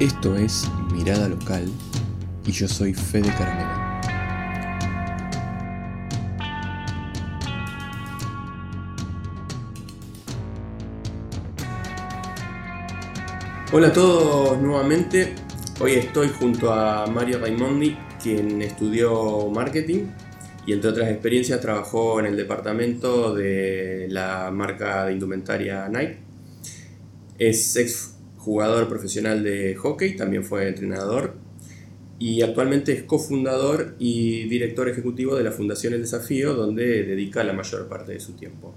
Esto es Mirada Local y yo soy Fede Caramela. Hola a todos nuevamente. Hoy estoy junto a Mario Raimondi, quien estudió marketing y entre otras experiencias trabajó en el departamento de la marca de indumentaria Nike. Es ex jugador profesional de hockey, también fue entrenador y actualmente es cofundador y director ejecutivo de la Fundación El Desafío, donde dedica la mayor parte de su tiempo.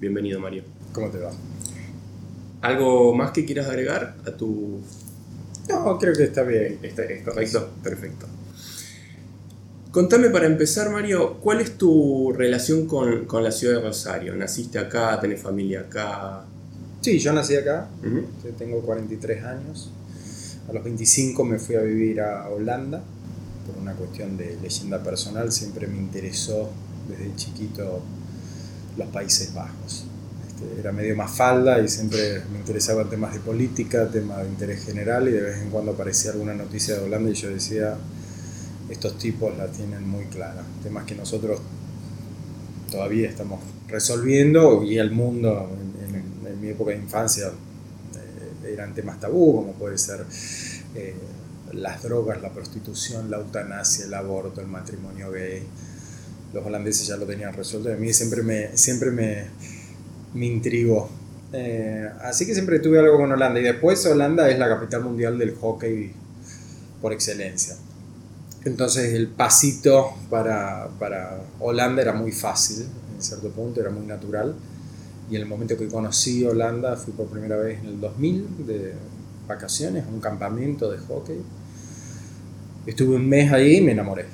Bienvenido Mario. ¿Cómo te va? ¿Algo más que quieras agregar a tu... No, creo que está bien. Está, ¿Es correcto? Perfecto. Contame para empezar, Mario, ¿cuál es tu relación con, con, la ciudad de Rosario? ¿Naciste acá? ¿Tenés familia acá? Sí, yo nací acá, tengo 43 años. A los 25 me fui a vivir a Holanda por una cuestión de leyenda personal. Siempre me interesó desde chiquito los Países Bajos. Este, era medio más falda y siempre me interesaban temas de política, temas de interés general y de vez en cuando aparecía alguna noticia de Holanda y yo decía, estos tipos la tienen muy clara. Temas que nosotros todavía estamos resolviendo y el mundo mi época de infancia eh, eran temas tabú, como puede ser eh, las drogas, la prostitución, la eutanasia, el aborto, el matrimonio gay. Los holandeses ya lo tenían resuelto y a mí siempre me, siempre me, me intrigó. Eh, así que siempre tuve algo con Holanda. Y después Holanda es la capital mundial del hockey por excelencia. Entonces el pasito para, para Holanda era muy fácil, en cierto punto, era muy natural y en el momento que conocí Holanda fui por primera vez en el 2000 de vacaciones a un campamento de hockey. Estuve un mes ahí y me enamoré.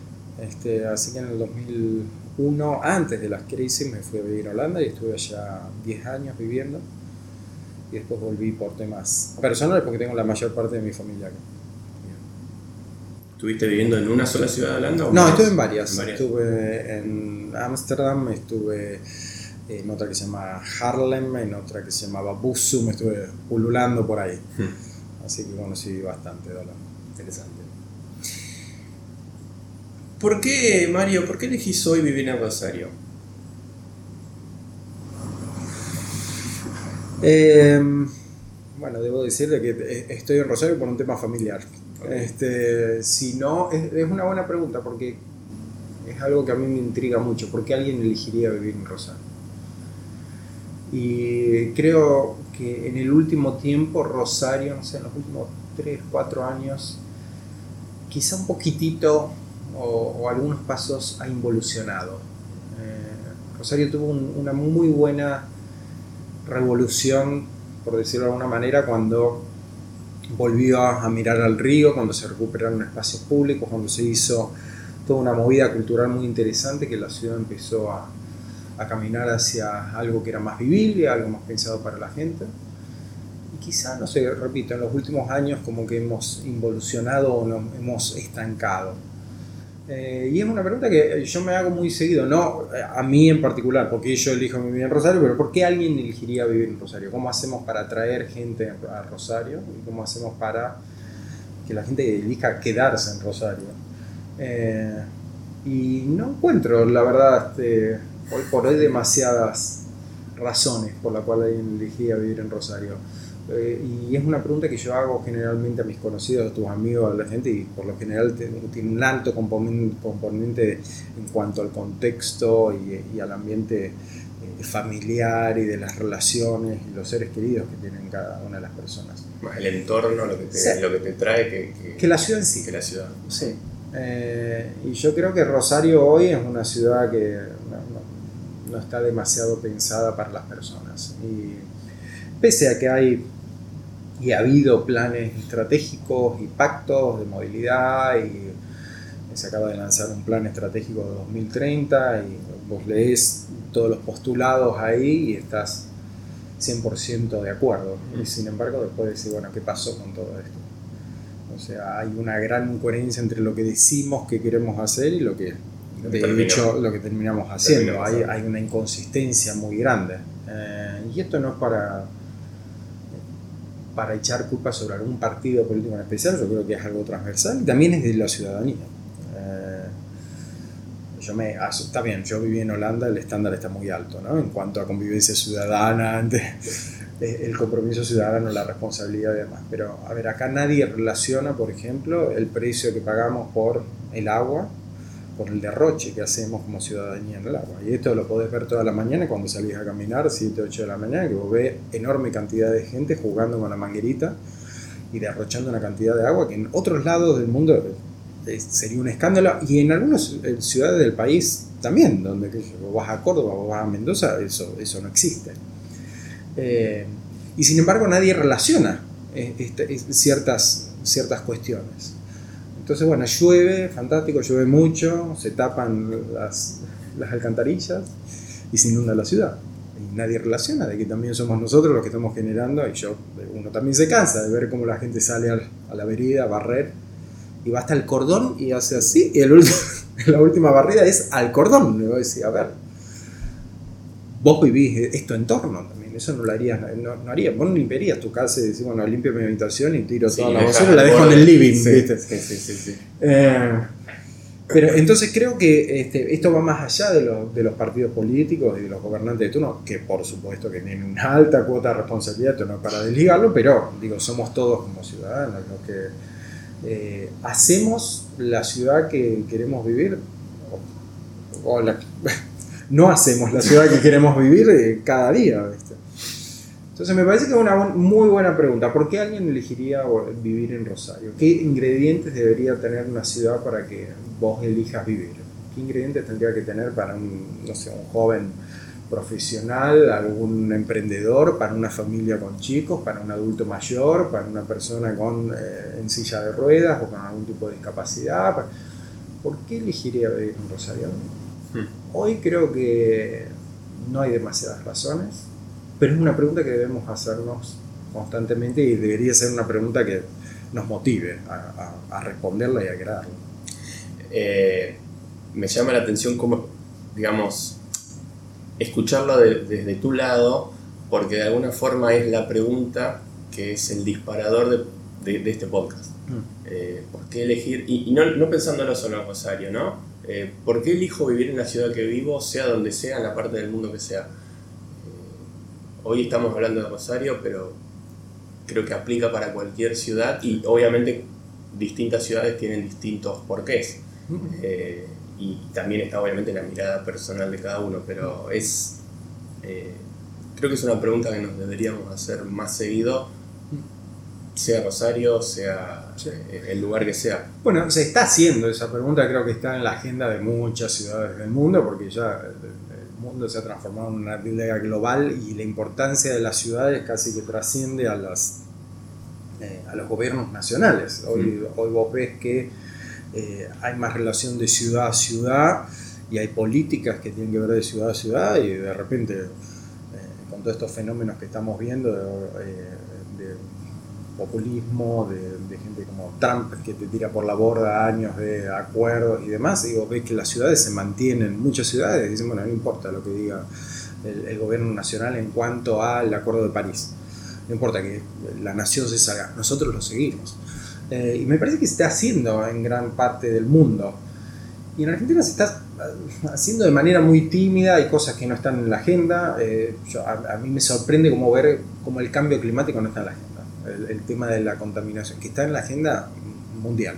Este, así que en el 2001, antes de las crisis, me fui a vivir a Holanda y estuve allá 10 años viviendo. Y después volví por temas personales porque tengo la mayor parte de mi familia acá. ¿Estuviste viviendo en una sola ciudad de Holanda? O no, estuve en varias. en varias. Estuve en Ámsterdam, estuve en otra que se llama Harlem, en otra que se llamaba Busum, estuve pululando por ahí. Hmm. Así que conocí bastante de Interesante. ¿Por qué, Mario, por qué elegís hoy vivir en Rosario? Em, bueno, debo decirle que estoy en Rosario por un tema familiar. Este, si no, es, es, una buena pregunta porque es algo que a mí me intriga mucho. ¿Por qué alguien elegiría vivir en Rosario? Y creo que en el último tiempo Rosario, no sé, en los últimos 3, 4 años, quizá un poquitito o, algunos pasos ha involucionado. Eh, Rosario tuvo una muy buena revolución, por decirlo de alguna manera, cuando volvió a, a mirar al río, cuando se recuperaron espacios públicos, cuando se hizo toda una movida cultural muy interesante que la ciudad empezó a, a caminar hacia algo que era más vivible, algo más pensado para la gente. Y quizá, no sé, repito, en los últimos años como que hemos involucionado o nos hemos estancado. Eh, y es una pregunta que yo me hago muy seguido, no a mí en particular, porque yo elijo vivir en Rosario, pero ¿por qué alguien elegiría vivir en Rosario? ¿Cómo hacemos para atraer gente a Rosario? ¿Y cómo hacemos para que la gente elija quedarse en Rosario? Eh, y no encuentro, la verdad, este, hoy por hoy demasiadas razones por las cuales elegí a vivir en Rosario. Eh, y es una pregunta que yo hago generalmente a mis conocidos, a tus amigos, a la gente, y por lo general tiene un alto componente en cuanto al contexto y, al ambiente eh, familiar y de las relaciones y los seres queridos que tienen cada una de las personas. Más el entorno, lo que te, lo que te trae que, que, la ciudad en sí. Que la ciudad. Sí. Eh, y yo creo que Rosario hoy es una ciudad que no está demasiado pensada para las personas. Y pese a que hay y ha habido planes estratégicos y pactos de movilidad y se acaba de lanzar un plan estratégico de 2030 y vos lees todos los postulados ahí y estás 100% de acuerdo. Y sin embargo después decir, bueno, ¿qué pasó con todo esto? O sea, hay una gran incoherencia entre lo que decimos que queremos hacer y lo que de hecho lo que terminamos haciendo. Hay, hay, una inconsistencia muy grande. Eh, y esto no es para, para echar culpa sobre algún partido político en especial, yo creo que es algo transversal y también es de la ciudadanía. Eh, yo me, ah, está bien, yo viví en Holanda, el estándar está muy alto, ¿no? En cuanto a convivencia ciudadana, el compromiso ciudadano, la responsabilidad y demás. Pero, a ver, acá nadie relaciona, por ejemplo, el precio que pagamos por el agua por el derroche que hacemos como ciudadanía en el agua. Y esto lo podés ver toda la mañana cuando salís a caminar, 7, 8 de la mañana, que vos ves enorme cantidad de gente jugando con la manguerita y derrochando una cantidad de agua que en otros lados del mundo eh, sería un escándalo y en algunas eh, ciudades del país también, donde vos vas a Córdoba o vas a Mendoza, eso, eso no existe. Eh, y sin embargo nadie relaciona este, ciertas, ciertas cuestiones. Entonces, bueno, llueve, fantástico, llueve mucho, se tapan las, las alcantarillas y se inunda la ciudad. Y nadie relaciona de que también somos nosotros los que estamos generando, y yo, uno también se cansa de ver cómo la gente sale a la vereda a barrer y va hasta el cordón y hace así, y la última barrida es al cordón. Le voy a decir, a ver, vos vivís esto entorno también, eso no lo harías, no, no harías, vos no limpiarías tu casa y decís, bueno, limpio mi habitación y tiro toda la basura y la dejo en el living, ¿viste? Sí, sí, sí. Eh, pero entonces creo que este, esto va más allá de, de, los partidos políticos y de los gobernantes de turno, que por supuesto que tienen una alta cuota de responsabilidad, no para desligarlo, pero digo, somos todos como ciudadanos los que eh, hacemos la ciudad que queremos vivir, o, la, no hacemos la ciudad que queremos vivir eh, cada día. Entonces me parece que es una muy buena pregunta. ¿Por qué alguien elegiría vivir en Rosario? ¿Qué ingredientes debería tener una ciudad para que vos elijas vivir? ¿Qué ingredientes tendría que tener para un, no sé, un joven profesional, algún emprendedor, para una familia con chicos, para un adulto mayor, para una persona con, eh, en silla de ruedas o con algún tipo de discapacidad? ¿Por qué elegiría vivir en Rosario? Hmm. Hoy creo que no hay demasiadas razones, pero es una pregunta que debemos hacernos constantemente y debería ser una pregunta que nos motive a, responderla y a crearla. Eh, me llama la atención cómo, digamos, escucharlo desde tu lado, porque de alguna forma es la pregunta que es el disparador de, este podcast. Hmm. Eh, ¿Por qué elegir? Y, no, no pensándolo solo en Rosario, ¿no? Eh, ¿Por qué elijo vivir en la ciudad que vivo, sea donde sea, en la parte del mundo que sea? Eh, hoy estamos hablando de Rosario, pero creo que aplica para cualquier ciudad y obviamente distintas ciudades tienen distintos porqués. Eh, y también está obviamente la mirada personal de cada uno, pero es... creo que es una pregunta que nos deberíamos hacer más seguido sea Rosario, sea eh, el lugar que sea. Bueno, se está haciendo esa pregunta, creo que está en la agenda de muchas ciudades del mundo, porque ya mundo se ha transformado en una aldea global y la importancia de las ciudades casi que trasciende a, las, eh, a los gobiernos nacionales. Hoy, mm. hoy vos ves que eh, hay más relación de ciudad a ciudad y hay políticas que tienen que ver de ciudad a ciudad y de repente con todos estos fenómenos que estamos viendo populismo, de, gente como Trump que te tira por la borda años de acuerdos y demás, digo, ves que las ciudades se mantienen, muchas ciudades dicen, bueno, no importa lo que diga el, gobierno nacional en cuanto al Acuerdo de París, no importa que la nación se salga, nosotros lo seguimos. Eh, y me parece que se está haciendo en gran parte del mundo. Y en Argentina se está haciendo de manera muy tímida, hay cosas que no están en la agenda. Eh, a, a, mí me sorprende como ver cómo el cambio climático no está en la agenda el, tema de la contaminación, que está en la agenda mundial.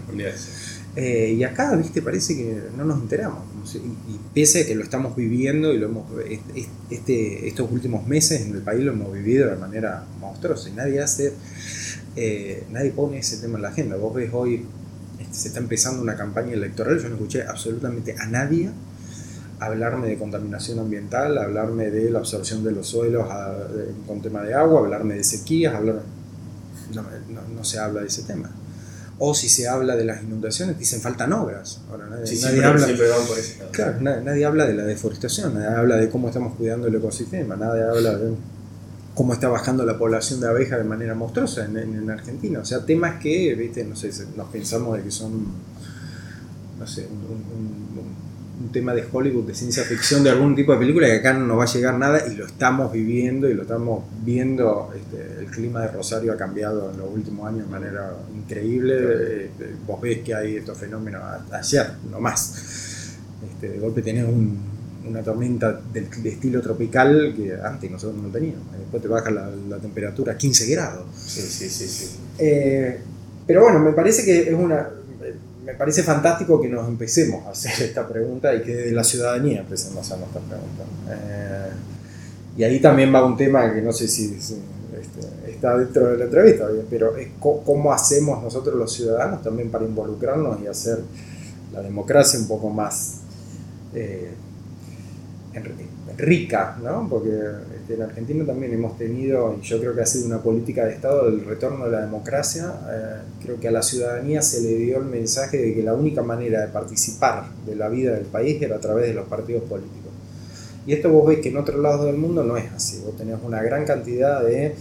Eh, y acá, viste, parece que no nos enteramos. Y, pese a que lo estamos viviendo y lo hemos este, estos últimos meses en el país lo hemos vivido de manera monstruosa y nadie hace, eh, nadie pone ese tema en la agenda. Vos ves hoy, este, se está empezando una campaña electoral, yo no escuché absolutamente a nadie hablarme de contaminación ambiental, hablarme de la absorción de los suelos con tema de agua, hablarme de sequías, hablar no, no, se habla de ese tema. O si se habla de las inundaciones, dicen faltan obras. Ahora, nadie, habla, claro, nadie, habla de la deforestación, nadie habla de cómo estamos cuidando el ecosistema, nadie habla de cómo está bajando la población de abejas de manera monstruosa en, en, Argentina. O sea, temas que, viste, no sé, nos pensamos de que son, no sé, un tema de Hollywood, de ciencia ficción, de algún tipo de película, que acá no nos va a llegar nada y lo estamos viviendo y lo estamos viendo. Este, el clima de Rosario ha cambiado en los últimos años de manera increíble. Este, vos ves que hay estos fenómenos ayer, no más. Este, de golpe tenés una tormenta de estilo tropical que antes nosotros no teníamos. Después te baja la, temperatura a 15 grados. Sí, sí, sí. sí. Eh, pero bueno, me parece que es una me parece fantástico que nos empecemos a hacer esta pregunta y que de la ciudadanía empecemos a hacernos esta pregunta. Eh, y ahí también va un tema que no sé si, este, está dentro de la entrevista, pero es cómo hacemos nosotros los ciudadanos también para involucrarnos y hacer la democracia un poco más eh, rica, ¿no? porque este, en Argentina también hemos tenido, y yo creo que ha sido una política de Estado, el retorno de la democracia. Eh, creo que a la ciudadanía se le dio el mensaje de que la única manera de participar de la vida del país era a través de los partidos políticos. Y esto vos ves que en otros lados del mundo no es así. Vos tenés una gran cantidad de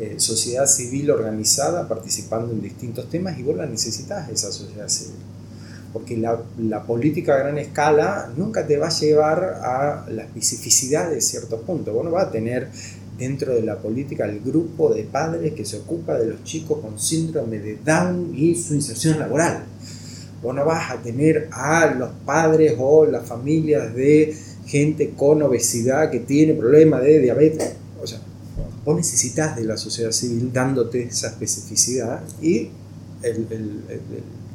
eh, sociedad civil organizada participando en distintos temas y vos la necesitas esa sociedad civil porque la, la, política a gran escala nunca te va a llevar a la especificidad de ciertos puntos. Vos no vas a tener dentro de la política el grupo de padres que se ocupa de los chicos con síndrome de Down y su inserción laboral. Vos no vas a tener a los padres o las familias de gente con obesidad que tiene problemas de diabetes. O sea, vos necesitas de la sociedad civil dándote esa especificidad y el,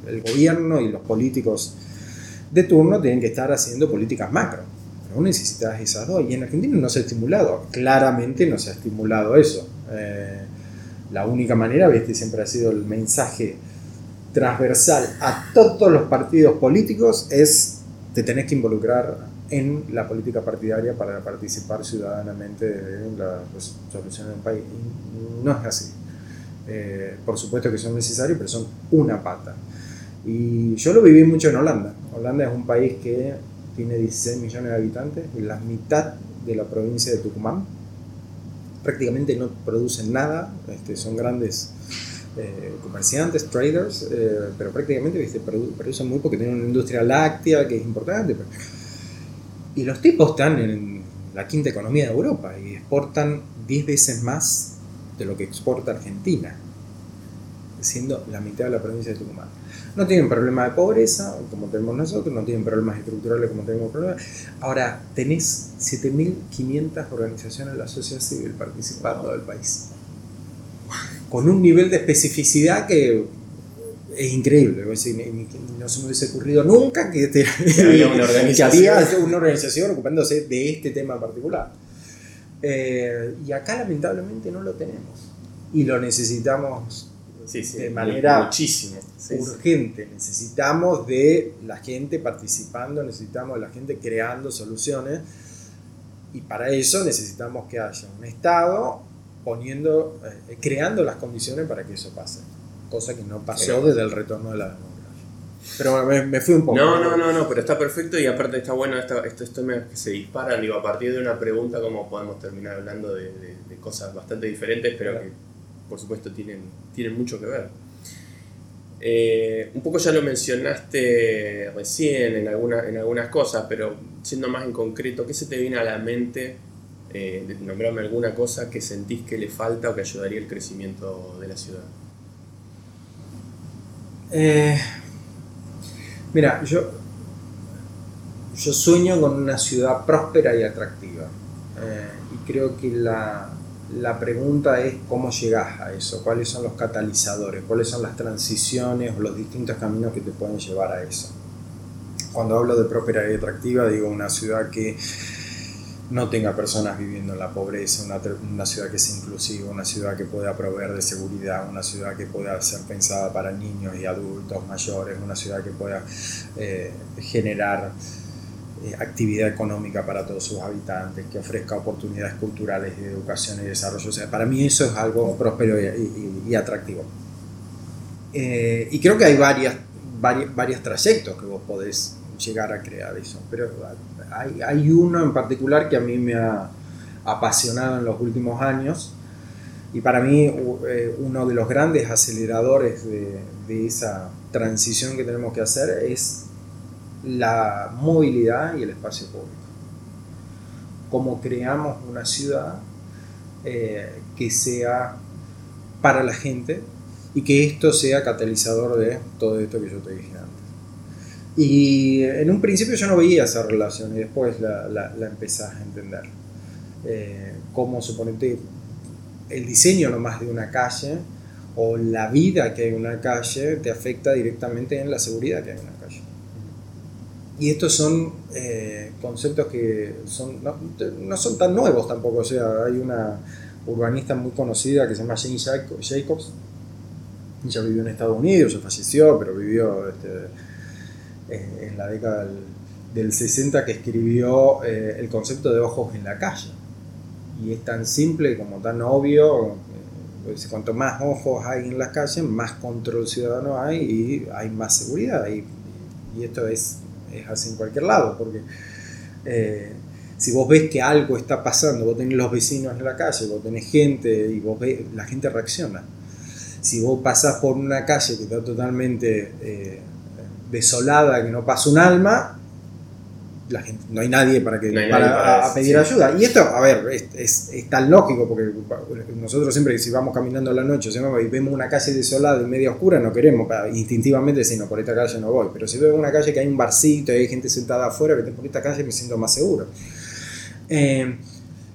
el gobierno y los políticos de turno tienen que estar haciendo políticas macro. Pero necesitas esas dos. Y en Argentina no se ha estimulado. Claramente no se ha estimulado eso. Eh, la única manera, viste, siempre ha sido el mensaje transversal a todos los partidos políticos es te tenés que involucrar en la política partidaria para participar ciudadanamente en la solución del país. no es así. Eh, por supuesto que son necesarios, pero son una pata. Y yo lo viví mucho en Holanda. Holanda es un país que tiene 16 millones de habitantes y la mitad de la provincia de Tucumán. Prácticamente no producen nada, este, son grandes eh, comerciantes, traders, eh, pero prácticamente ¿viste? producen muy porque tienen una industria láctea que es importante. Y los tipos están en la quinta economía de Europa y exportan 10 veces más de lo que exporta Argentina, siendo la mitad de la provincia de Tucumán. No tienen problemas de pobreza, como tenemos nosotros, no tienen problemas estructurales como tenemos problemas. Ahora, tenés 7.500 organizaciones de la sociedad civil participando del país. Con un nivel de especificidad que es increíble. no se me hubiese ocurrido nunca que, te, había una organización. una organización ocupándose de este tema en particular. Eh, y acá lamentablemente no lo tenemos. Y lo necesitamos de manera muchísimo, urgente. Necesitamos de la gente participando, necesitamos de la gente creando soluciones y para eso necesitamos que haya un Estado poniendo, eh, creando las condiciones para que eso pase, cosa que no pasó desde el retorno de la democracia. Pero me, fui un poco. No, no, no, no, pero está perfecto y aparte está bueno estos temas que se disparan, digo, a partir de una pregunta, como podemos terminar hablando de, cosas bastante diferentes, pero que por supuesto tienen, tienen mucho que ver. Eh, un poco ya lo mencionaste recién en, alguna, en algunas cosas, pero siendo más en concreto, ¿qué se te viene a la mente? Eh, de nombrarme alguna cosa que sentís que le falta o que ayudaría el crecimiento de la ciudad. Eh, mira, yo, yo sueño con una ciudad próspera y atractiva. y creo que la, la pregunta es cómo llegas a eso, cuáles son los catalizadores, cuáles son las transiciones o los distintos caminos que te pueden llevar a eso. Cuando hablo de próspera y atractiva, digo una ciudad que no tenga personas viviendo en la pobreza, una, ciudad que sea inclusiva, una ciudad que pueda proveer de seguridad, una ciudad que pueda ser pensada para niños y adultos mayores, una ciudad que pueda eh, generar eh, actividad económica para todos sus habitantes, que ofrezca oportunidades culturales de educación y desarrollo. O sea, para mí eso es algo próspero y, atractivo. Eh, y creo que hay varias, varios trayectos que vos podés llegar a crear eso, pero hay, hay, uno en particular que a mí me ha apasionado en los últimos años y para mí eh, uno de los grandes aceleradores de, de esa transición que tenemos que hacer es la movilidad y el espacio público. Cómo creamos una ciudad eh, que sea para la gente y que esto sea catalizador de todo esto que yo te dije antes. Y en un principio yo no veía esa relación y después la, la, empezás a entender. Eh, cómo suponete el diseño nomás de una calle o la vida que hay en una calle te afecta directamente en la seguridad que hay en una calle. Y estos son eh, conceptos que son, no, son tan nuevos tampoco. O sea, hay una urbanista muy conocida que se llama Jane Jacobs. Ella vivió en Estados Unidos, ya falleció, pero vivió este, eh, en la década del, 60 que escribió eh, el concepto de ojos en la calle. Y es tan simple como tan obvio. Pues, cuanto más ojos hay en las calles, más control ciudadano hay y hay más seguridad. Y esto es, es, así en cualquier lado, porque eh, si vos ves que algo está pasando, vos tenés los vecinos en la calle, vos tenés gente y vos la gente reacciona. Si vos pasás por una calle que está totalmente desolada, que no pasa un alma, la gente, no hay nadie para, que, para, pedir ayuda. Y esto, a ver, es, es, tan lógico, porque nosotros siempre que si vamos caminando a la noche y vemos una calle desolada y media oscura, no queremos, instintivamente decir, no, por esta calle no voy. Pero si veo una calle que hay un barcito y hay gente sentada afuera, que por esta calle me siento más seguro. Eh,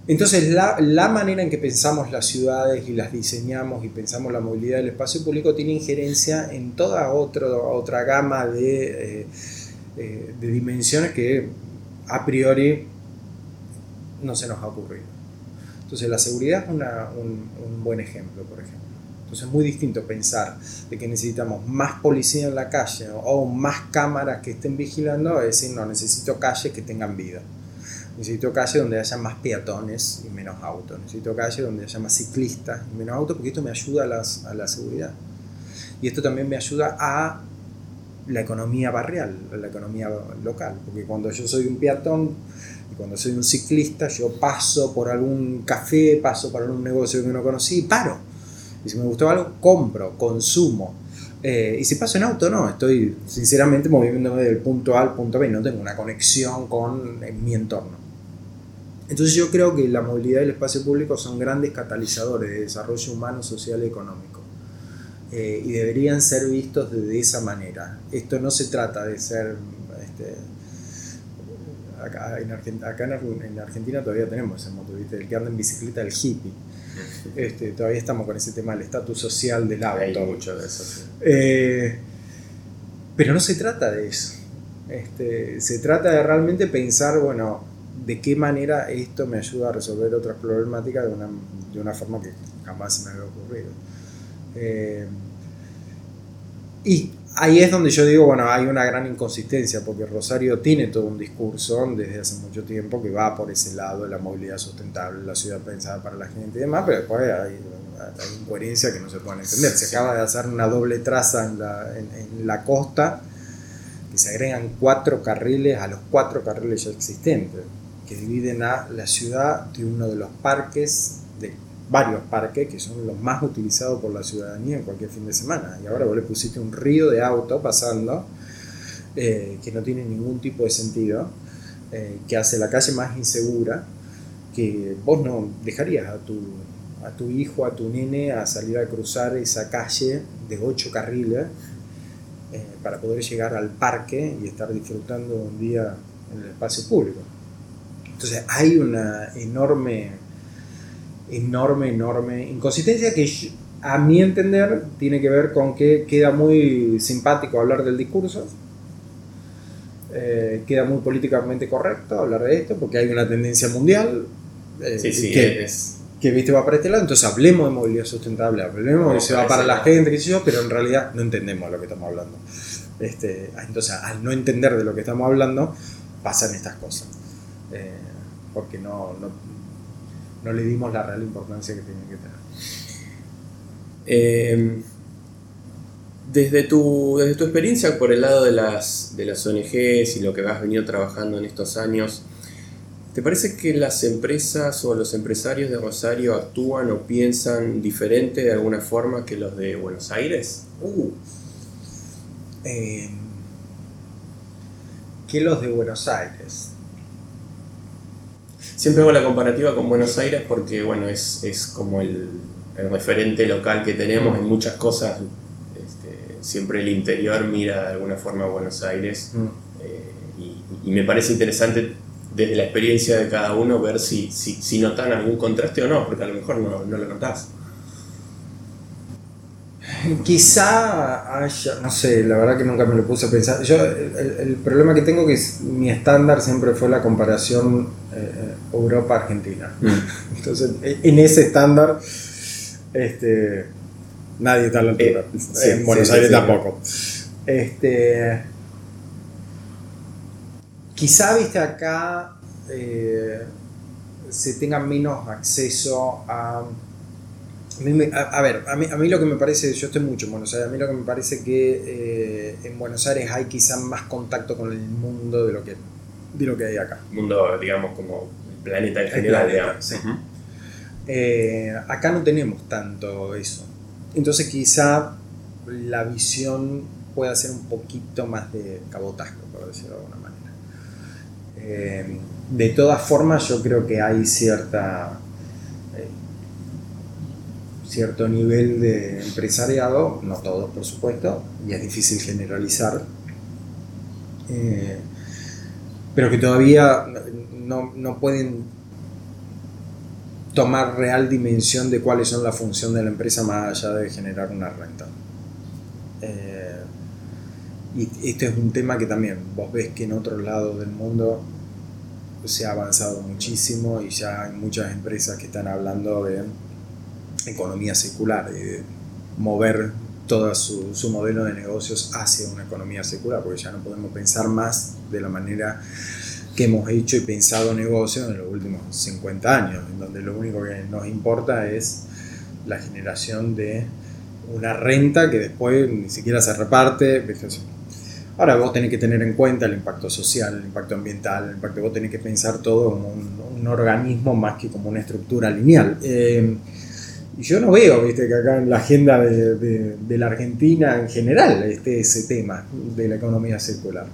entonces, la, la, manera en que pensamos las ciudades y las diseñamos y pensamos la movilidad del espacio público tiene injerencia en toda otro, otra gama de, eh, eh, de dimensiones que a priori no se nos ha ocurrido. Entonces, la seguridad es un, un buen ejemplo, por ejemplo. Entonces es muy distinto pensar de que necesitamos más policía en la calle o más cámaras que estén vigilando, es decir, no, necesito calles que tengan vida. Necesito calle donde haya más peatones y menos autos. Necesito calle donde haya más ciclistas y menos autos porque esto me ayuda a, las, a la seguridad. Y esto también me ayuda a la economía barrial, la economía local. Porque cuando yo soy un peatón y cuando soy un ciclista, yo paso por algún café, paso por algún negocio que no conocí y paro. Y si me gustó algo, compro, consumo. Eh, y si paso en auto, no, estoy sinceramente moviéndome del punto A al punto B, no tengo una conexión con mi entorno. Entonces yo creo que la movilidad y el espacio público son grandes catalizadores de desarrollo humano, social y económico. Eh, y deberían ser vistos de, esa manera. Esto no se trata de ser... Este, acá, en, Argentina, todavía tenemos ese moto, el que anda en bicicleta, el hippie. Este, todavía estamos con ese tema del estatus social del auto. Hay mucho de eso. Eh, pero no se trata de eso. Este, se trata de realmente pensar, bueno, de qué manera esto me ayuda a resolver otras problemáticas de una, de una forma que jamás se me había ocurrido. Eh, y ahí es donde yo digo, bueno, hay una gran inconsistencia, porque Rosario tiene todo un discurso desde hace mucho tiempo que va por ese lado de la movilidad sustentable, la ciudad pensada para la gente y demás, pero después hay, hay incoherencia que no se puede entender. Se acaba de hacer una doble traza en la, en la costa, que se agregan cuatro carriles a los cuatro carriles ya existentes que dividen a la ciudad de uno de los parques, de varios parques que son los más utilizados por la ciudadanía en cualquier fin de semana. Y ahora vos le pusiste un río de auto pasando eh, que no tiene ningún tipo de sentido, eh, que hace la calle más insegura, que vos no dejarías a tu, a tu hijo, a tu nene a salir a cruzar esa calle de ocho carriles eh, para poder llegar al parque y estar disfrutando un día en el espacio público. Entonces hay una enorme, enorme, enorme inconsistencia que a mi entender tiene que ver con que queda muy simpático hablar del discurso, eh, queda muy políticamente correcto hablar de esto porque hay una tendencia mundial eh, que, que ¿viste? va para este lado, entonces hablemos de movilidad sustentable, hablemos de que se va para la gente, qué sé yo, pero en realidad no entendemos lo que estamos hablando. Este, entonces, al no entender de lo que estamos hablando, pasan estas cosas. Eh, porque no, no, le dimos la real importancia que tenía que tener. Eh, desde, tu, desde tu experiencia por el lado de las, de las ONGs y lo que has venido trabajando en estos años, ¿te parece que las empresas o los empresarios de Rosario actúan o piensan diferente de alguna forma que los de Buenos Aires? Uh. Eh, que los de Buenos Aires. Siempre hago la comparativa con Buenos Aires porque, bueno, es, es como el, el, referente local que tenemos en muchas cosas. Este, siempre el interior mira de alguna forma a Buenos Aires mm. eh, y, y, me parece interesante desde la experiencia de cada uno ver si, si, si notan algún contraste o no, porque a lo mejor no, no lo notás. Quizá haya, no sé, la verdad que nunca me lo puse a pensar. Yo, el, problema que tengo que es mi estándar siempre fue la comparación eh, Europa-Argentina. Mm. Entonces, en ese estándar, este, nadie está a la altura. Eh, en Buenos Aires tampoco. Este, quizá, viste, acá eh, se tenga menos acceso a a, ver, a mí, a mí, lo que me parece, yo estoy mucho en Buenos Aires, a mí lo que me parece que eh, en Buenos Aires hay quizá más contacto con el mundo de lo que, de lo que hay acá. Mundo, digamos, como planeta en general. Eh, acá no tenemos tanto eso. Entonces quizá la visión pueda ser un poquito más de cabotasco, por decirlo de alguna manera. Eh, de todas formas, yo creo que hay cierta cierto nivel de empresariado, no todos por supuesto, y es difícil generalizar, eh, pero que todavía no, pueden tomar real dimensión de cuáles son la función de la empresa más allá de generar una renta. Eh, y este es un tema que también vos ves que en otros lados del mundo se ha avanzado muchísimo y ya hay muchas empresas que están hablando de economía circular, de mover todo su, su, modelo de negocios hacia una economía circular, porque ya no podemos pensar más de la manera que hemos hecho y pensado negocios en los últimos 50 años, en donde lo único que nos importa es la generación de una renta que después ni siquiera se reparte. Ahora vos tenés que tener en cuenta el impacto social, el impacto ambiental, el impacto, vos tenés que pensar todo como un, un organismo más que como una estructura lineal. Eh, y yo no veo, viste, que acá en la agenda de, de, la Argentina en general esté ese tema de la economía circular.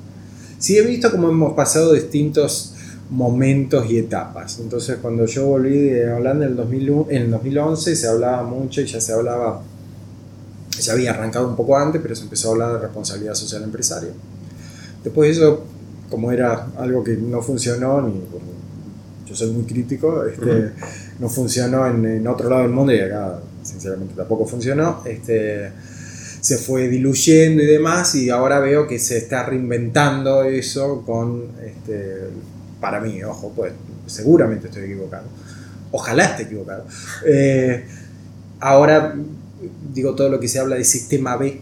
Sí he visto cómo hemos pasado distintos momentos y etapas. Entonces, cuando yo volví de Holanda en el, 2001, en el 2011, se hablaba mucho y ya se hablaba, ya había arrancado un poco antes, pero se empezó a hablar de responsabilidad social empresaria. Después eso, como era algo que no funcionó, ni, yo soy muy crítico, este, no funcionó en, otro lado del mundo y acá sinceramente tampoco funcionó. Este, se fue diluyendo y demás y ahora veo que se está reinventando eso con, este, para mí, ojo, pues seguramente estoy equivocado, ojalá esté equivocado. Eh, ahora, digo, todo lo que se habla de sistema B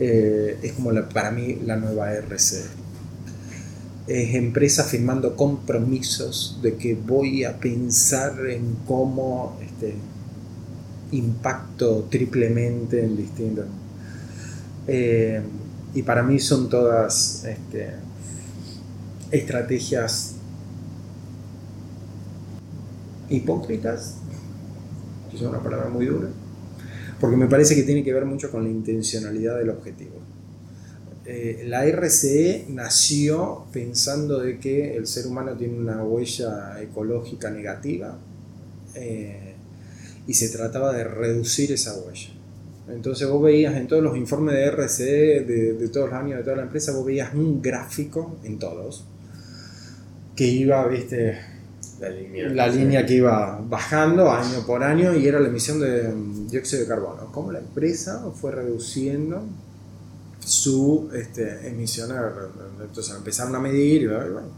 eh, es como para mí la nueva RC es empresa firmando compromisos de que voy a pensar en cómo este, impacto triplemente en distintos. Eh, y para mí son todas este, estrategias hipócritas, que es una palabra muy dura, porque me parece que tiene que ver mucho con la intencionalidad del objetivo. Eh, la RCE nació pensando de que el ser humano tiene una huella ecológica negativa eh, y se trataba de reducir esa huella. Entonces vos veías en todos los informes de RCE de, todos los años de toda la empresa, vos veías un gráfico en todos que iba, viste, la línea, la línea que iba bajando año por año y era la emisión de dióxido de carbono. Cómo la empresa fue reduciendo su este, emisión. Entonces empezaron a medir y, bueno.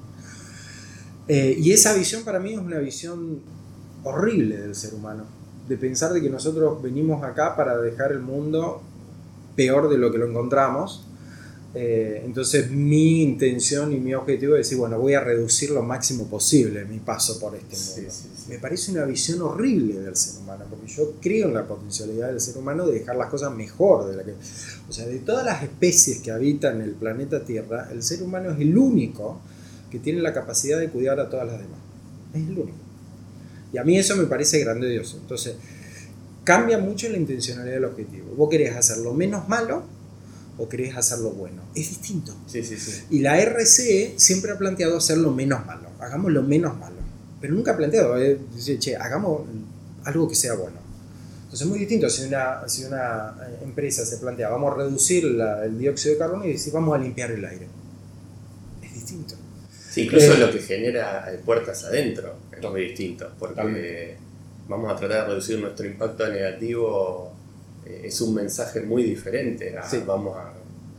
Eh, y esa visión para mí es una visión horrible del ser humano, de pensar de que nosotros venimos acá para dejar el mundo peor de lo que lo encontramos eh, entonces mi intención y mi objetivo es decir, bueno, voy a reducir lo máximo posible mi paso por este mundo. Me parece una visión horrible del ser humano, porque yo creo en la potencialidad del ser humano de dejar las cosas mejor. De la que, o sea, de todas las especies que habitan el planeta Tierra, el ser humano es el único que tiene la capacidad de cuidar a todas las demás. Es el único. Y a mí eso me parece grandioso. Entonces, cambia mucho la intencionalidad del objetivo. Vos querés hacer lo menos malo o querés hacerlo bueno. Es distinto. Sí, sí, sí. Y la RCE siempre ha planteado hacerlo menos malo. Hagamos lo menos malo. Pero nunca ha planteado, eh, decir, che, hagamos algo que sea bueno. Entonces es muy distinto si una, si una eh, empresa se plantea, vamos a reducir el dióxido de carbono y decir, vamos a limpiar el aire. Sí, incluso eh, lo que genera puertas adentro es muy distinto, porque vamos a tratar de reducir nuestro impacto negativo, eh, es un mensaje muy diferente a vamos a,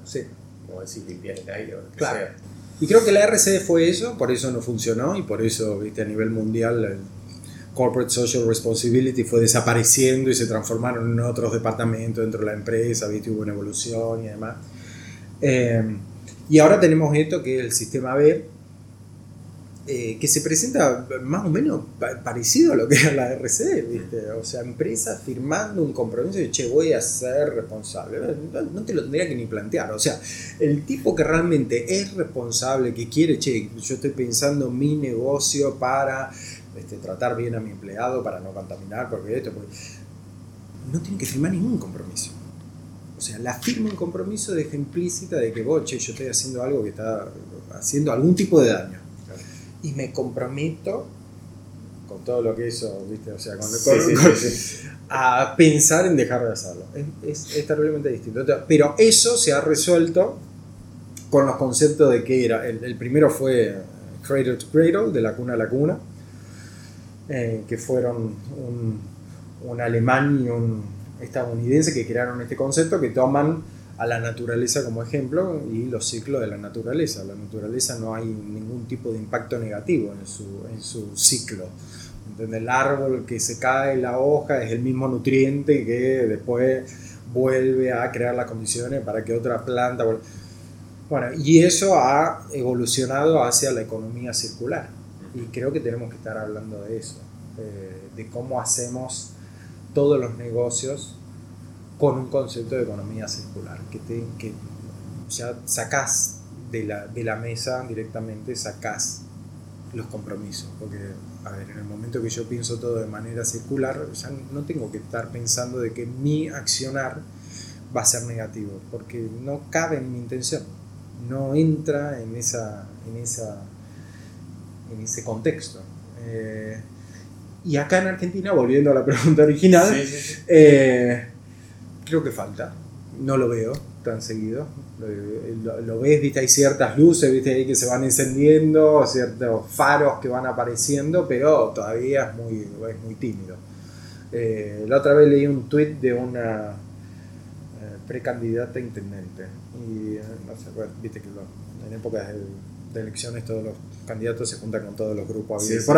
sí. como decir, limpiar el aire o lo que claro. sea. Y creo que la RCD fue eso, por eso no funcionó y por eso, viste, a nivel mundial el Corporate Social Responsibility fue desapareciendo y se transformaron en otros departamentos dentro de la empresa, viste, hubo una evolución y demás. Eh, y ahora tenemos esto que es el sistema B, eh, que se presenta más o menos parecido a lo que era la RCD, ¿viste? O sea, empresa firmando un compromiso de, che, voy a ser responsable. No, te lo tendría que ni plantear. O sea, el tipo que realmente es responsable, que quiere, che, yo estoy pensando mi negocio para este, tratar bien a mi empleado, para no contaminar, porque esto, pues, no tiene que firmar ningún compromiso. O sea, la firma un compromiso deja implícita de que, vos, che, yo estoy haciendo algo que está haciendo algún tipo de daño y me comprometo con todo lo que eso, ¿viste? O sea, con, a pensar en dejar de hacerlo. Es, es, terriblemente distinto. Pero eso se ha resuelto con los conceptos de que era. El, primero fue Cradle to Cradle, de la cuna a la cuna, eh, que fueron un, un alemán y un estadounidense que crearon este concepto que toman a la naturaleza como ejemplo y los ciclos de la naturaleza. La naturaleza no hay ningún tipo de impacto negativo en su, en su ciclo. El árbol que se cae, la hoja, es el mismo nutriente que después vuelve a crear las condiciones para que otra planta... Bueno, y eso ha evolucionado hacia la economía circular. Y creo que tenemos que estar hablando de eso, eh, de cómo hacemos todos los negocios con un concepto de economía circular, que, te, que ya sacás de la, de la mesa directamente, sacás los compromisos, porque, a ver, en el momento que yo pienso todo de manera circular, ya no tengo que estar pensando de que mi accionar va a ser negativo, porque no cabe en mi intención, no entra en, esa, en, esa, en ese contexto. Eh, y acá en Argentina, volviendo a la pregunta original, eh, creo que falta. No lo veo tan seguido. Lo, ves, viste, hay ciertas luces, viste, ahí que se van encendiendo, ciertos faros que van apareciendo, pero todavía es muy, es muy tímido. Eh, la otra vez leí un tweet de una eh, precandidata a intendente. Y eh, no sé, viste que en épocas de, elecciones todos los candidatos se juntan con todos los grupos sí, por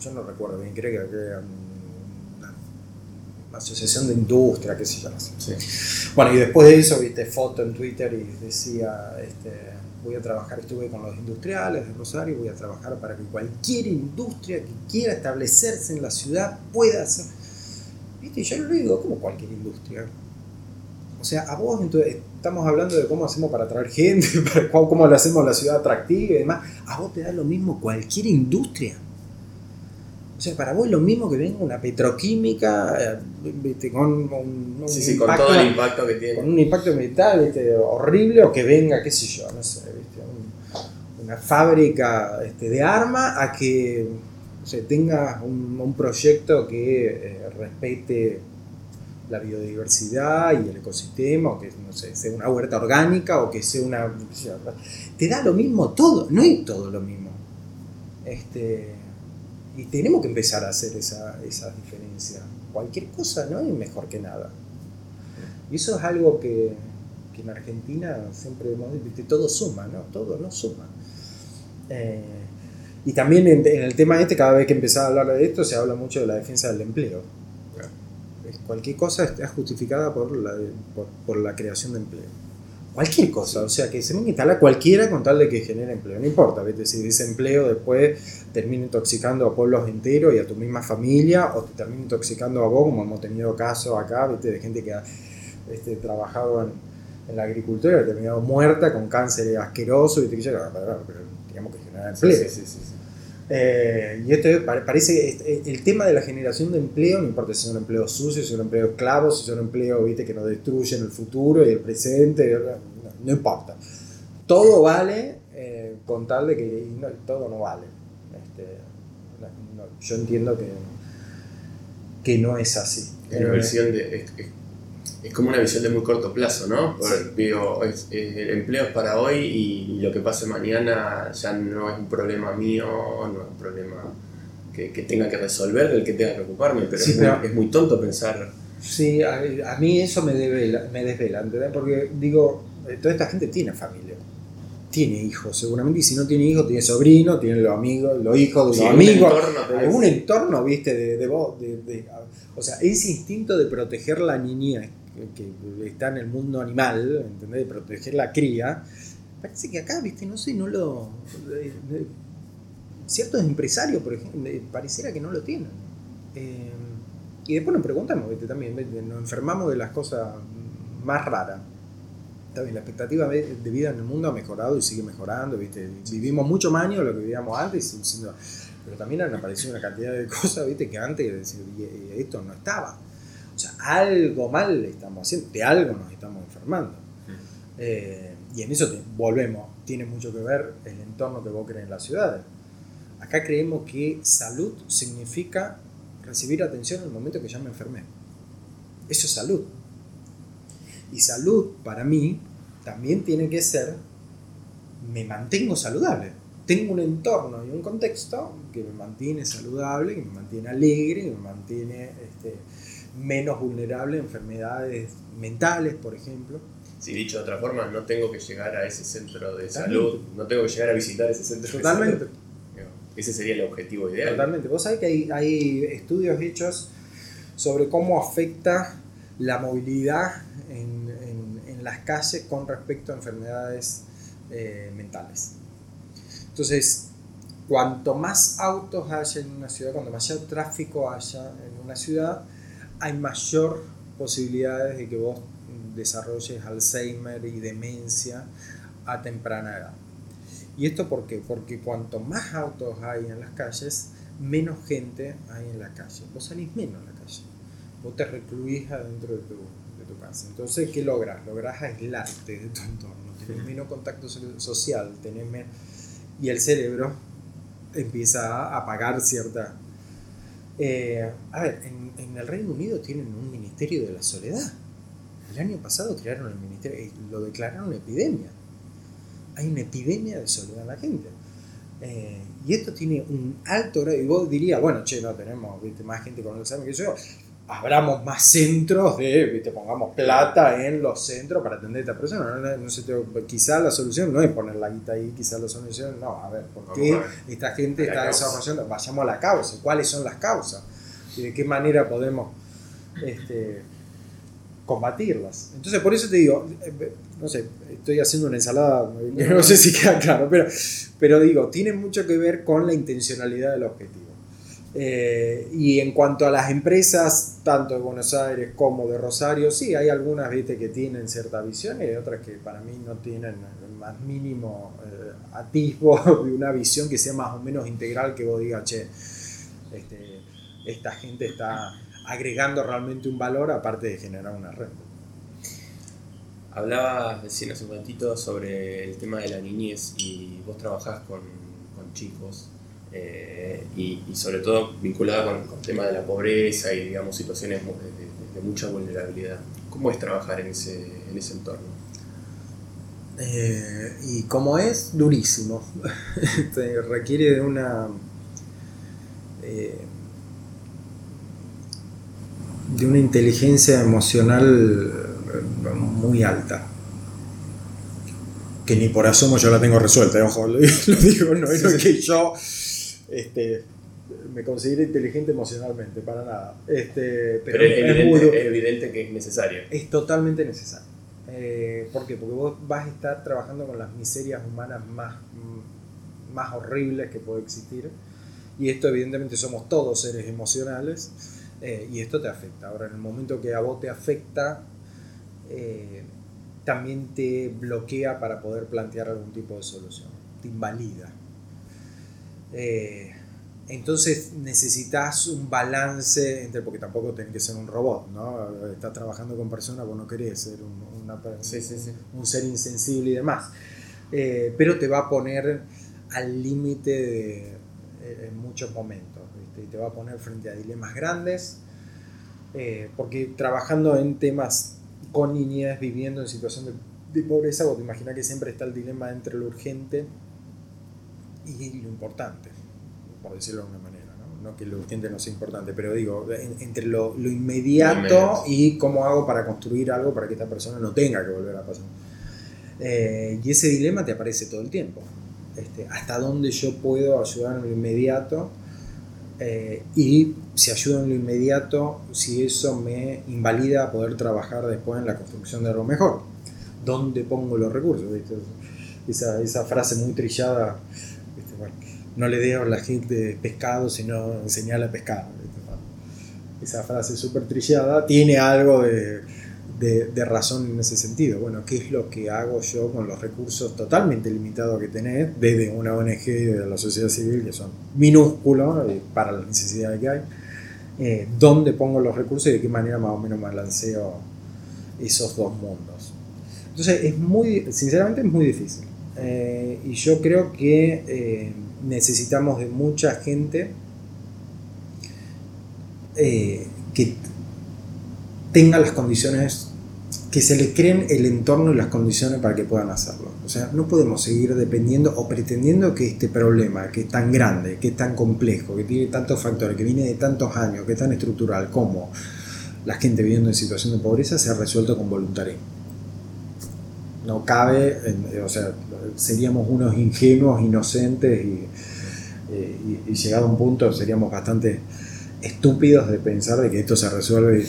yo no recuerdo bien, creo que eran asociación de industria, qué sé yo, Bueno, y después de eso, viste foto en Twitter y decía, este, voy a trabajar, estuve con los industriales de Rosario, voy a trabajar para que cualquier industria que quiera establecerse en la ciudad pueda hacer. ¿Viste? Y yo le digo, como cualquier industria. O sea, a vos entonces, estamos hablando de cómo hacemos para atraer gente, cómo le hacemos la ciudad atractiva y demás. A vos te da lo mismo cualquier industria. O sea, para vos es lo mismo que venga una petroquímica eh, con un, sí, sí, con todo el impacto que tiene. Con un impacto ambiental horrible o que venga, qué sé yo, no sé, una fábrica este, de armas a que tenga un, proyecto que eh, respete la biodiversidad y el ecosistema, o que no sé, sea una huerta orgánica, o que sea una... Te da lo mismo todo, no es todo lo mismo. Este, y tenemos que empezar a hacer esa, esa diferencia. Cualquier cosa no es mejor que nada. Y eso es algo que, que en Argentina siempre hemos dicho, todo suma, ¿no? Todo no suma. Eh, y también en, el tema este, cada vez que empezaba a hablar de esto, se habla mucho de la defensa del empleo. Cualquier cosa está justificada por la, por, por la creación de empleo cualquier cosa, o sea, que se me instala cualquiera con tal de que genere empleo, no importa, ¿viste? si ese empleo después termina intoxicando a pueblos enteros y a tu misma familia, o te termina intoxicando a vos, como hemos tenido casos acá, ¿viste? de gente que ha este, trabajado en, en, la agricultura y ha terminado muerta con cáncer asqueroso, y te pero teníamos que generar empleo. Eh, y esto parece el tema de la generación de empleo, no importa si son empleos sucios, si son empleos esclavos, si son empleos ¿viste? que nos destruyen el futuro y el presente, no, importa. Todo vale eh, con tal de que todo no vale. Este, yo entiendo que, que no es así. Es, versión de, es, como una visión de muy corto plazo, ¿no? Digo, el empleo es para hoy y lo que pase mañana ya no es un problema mío, no es un problema que, tenga que resolver, del que tenga que ocuparme, pero, es, muy, tonto pensar. Sí, a, mí eso me, desvela, me desvela, Porque digo, eh, toda esta gente tiene familia tiene hijos, seguramente, y si no tiene hijos, tiene sobrinos, tiene los amigos, los hijos de los amigos, algún entorno, viste, de, de, de, o sea, ese instinto de proteger la niña que está en el mundo animal, ¿entendés? De proteger la cría, parece que acá, viste, no sé, no lo... ciertos empresarios, por ejemplo, pareciera que no lo tienen. Eh, y después nos preguntamos, viste, también, nos enfermamos de las cosas más raras la expectativa de vida en el mundo ha mejorado y sigue mejorando, ¿viste? Vivimos mucho más años de lo que vivíamos antes, pero también han aparecido una cantidad de cosas, ¿viste? Que antes esto no estaba. O sea, algo mal estamos haciendo, de algo nos estamos enfermando. Eh, y en eso volvemos, tiene mucho que ver el entorno que vos crees en las ciudades. Acá creemos que salud significa recibir atención en el momento que ya me enfermé. Eso es salud. Y salud para mí también tiene que ser, me mantengo saludable. Tengo un entorno y un contexto que me mantiene saludable, que me mantiene alegre, que me mantiene este, menos vulnerable a enfermedades mentales, por ejemplo. Si dicho de otra forma, no tengo que llegar a ese centro de salud, no tengo que llegar a visitar ese centro Totalmente. de salud. Ese sería el objetivo ideal. Totalmente. Vos sabés que hay, hay estudios hechos sobre cómo afecta la movilidad en las calles con respecto a enfermedades eh, mentales. Entonces, cuanto más autos haya en una ciudad, cuanto mayor tráfico haya en una ciudad, hay mayor posibilidades de que vos desarrolles Alzheimer y demencia a temprana edad. ¿Y esto por qué? Porque cuanto más autos hay en las calles, menos gente hay en la calle. Vos salís menos en la calle. Vos te recluís adentro de tu, tu casa. Entonces, ¿qué logras? Logras aislarte de tu entorno, tener menos contacto social, tener menos... y el cerebro empieza a apagar cierta... Eh, a ver, en, en, el Reino Unido tienen un ministerio de la soledad. El año pasado crearon el ministerio y lo declararon epidemia. Hay una epidemia de soledad en la gente. Eh, y esto tiene un alto grado, y vos dirías, bueno, che, no tenemos más gente con Alzheimer que yo abramos más centros de, ¿viste? pongamos plata en los centros para atender a esta persona. No, sé, quizá la solución no es poner la guita ahí, quizá la solución, no, a ver, ¿por qué esta gente está desarrollando? Vayamos a la causa, ¿cuáles son las causas? ¿Y de qué manera podemos este, combatirlas? Entonces, por eso te digo, eh, no sé, estoy haciendo una ensalada, no sé si queda claro, pero, pero digo, tiene mucho que ver con la intencionalidad del objetivo. Eh, y en cuanto a las empresas, tanto de Buenos Aires como de Rosario, sí, hay algunas ¿viste, que tienen cierta visión y hay otras que para mí no tienen el más mínimo eh, atisbo de una visión que sea más o menos integral, que vos digas, che, este, esta gente está agregando realmente un valor aparte de generar una renta. Hablabas recién hace un ratito sobre el tema de la niñez y vos trabajás con, con chicos eh, y, sobre todo vinculada con, el tema de la pobreza y digamos situaciones de, mucha vulnerabilidad. ¿Cómo es trabajar en ese, en ese entorno? Eh, y como es, durísimo. requiere de una... Eh, de una inteligencia emocional muy alta que ni por asomo yo la tengo resuelta, ojo, lo, digo, no es lo que yo este, me considero inteligente emocionalmente, para nada. Este, pero, es, evidente, que es necesario. Es totalmente necesario. Eh, ¿Por qué? Porque vos vas a estar trabajando con las miserias humanas más, más horribles que puede existir. Y esto evidentemente somos todos seres emocionales eh, y esto te afecta. Ahora, en el momento que a vos te afecta, eh, también te bloquea para poder plantear algún tipo de solución. Te invalida. Eh, entonces necesitas un balance entre, porque tampoco tenés que ser un robot, ¿no? Estás trabajando con personas, vos no querés ser un, una, un ser insensible y demás. Eh, pero te va a poner al límite en muchos momentos, y te va a poner frente a dilemas grandes, eh, porque trabajando en temas con niñez, viviendo en situación de, de pobreza, vos te imaginas que siempre está el dilema entre lo urgente y lo importante por decirlo de alguna manera. ¿no? no que lo urgente no sea importante, pero digo, entre lo, lo inmediato y cómo hago para construir algo para que esta persona no tenga que volver a pasar. Eh, y ese dilema te aparece todo el tiempo. Este, hasta dónde yo puedo ayudar en lo inmediato eh, y si ayudo en lo inmediato, si eso me invalida a poder trabajar después en la construcción de algo mejor. ¿Dónde pongo los recursos? Esa, esa, frase muy trillada, no le dé a la gente pescado, sino enseñarle a pescar. Esa frase súper trillada tiene algo de, de, razón en ese sentido. Bueno, ¿qué es lo que hago yo con los recursos totalmente limitados que tenés, desde una ONG y de la sociedad civil, que son minúsculos eh, para las necesidades que hay? Eh, ¿Dónde pongo los recursos y de qué manera más o menos balanceo esos dos mundos? Entonces, es muy, sinceramente es muy difícil. Eh, y yo creo que necesitamos de mucha gente eh, que tenga las condiciones, que se le creen el entorno y las condiciones para que puedan hacerlo. O sea, no podemos seguir dependiendo o pretendiendo que este problema, que es tan grande, que es tan complejo, que tiene tantos factores, que viene de tantos años, que es tan estructural como la gente viviendo en situación de pobreza, sea resuelto con voluntarismo. No cabe, o sea, seríamos unos ingenuos, inocentes y, llegado a un punto seríamos bastante estúpidos de pensar de que esto se resuelve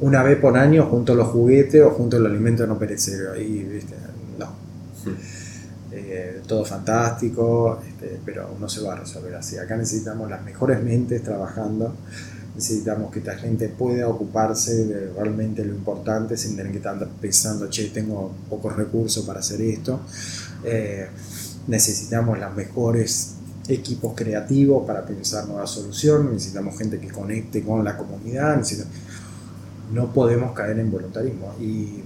una vez por año junto a los juguetes o junto al alimento no perecedero. Ahí, ¿viste? no. Eh, todo fantástico, este, pero no se va a resolver así. Acá necesitamos las mejores mentes trabajando, necesitamos que esta gente pueda ocuparse de realmente lo importante sin tener que estar pensando, che, tengo pocos recursos para hacer esto. Eh, necesitamos los mejores equipos creativos para pensar nuevas soluciones, necesitamos gente que conecte con la comunidad, no podemos caer en voluntarismo. Y,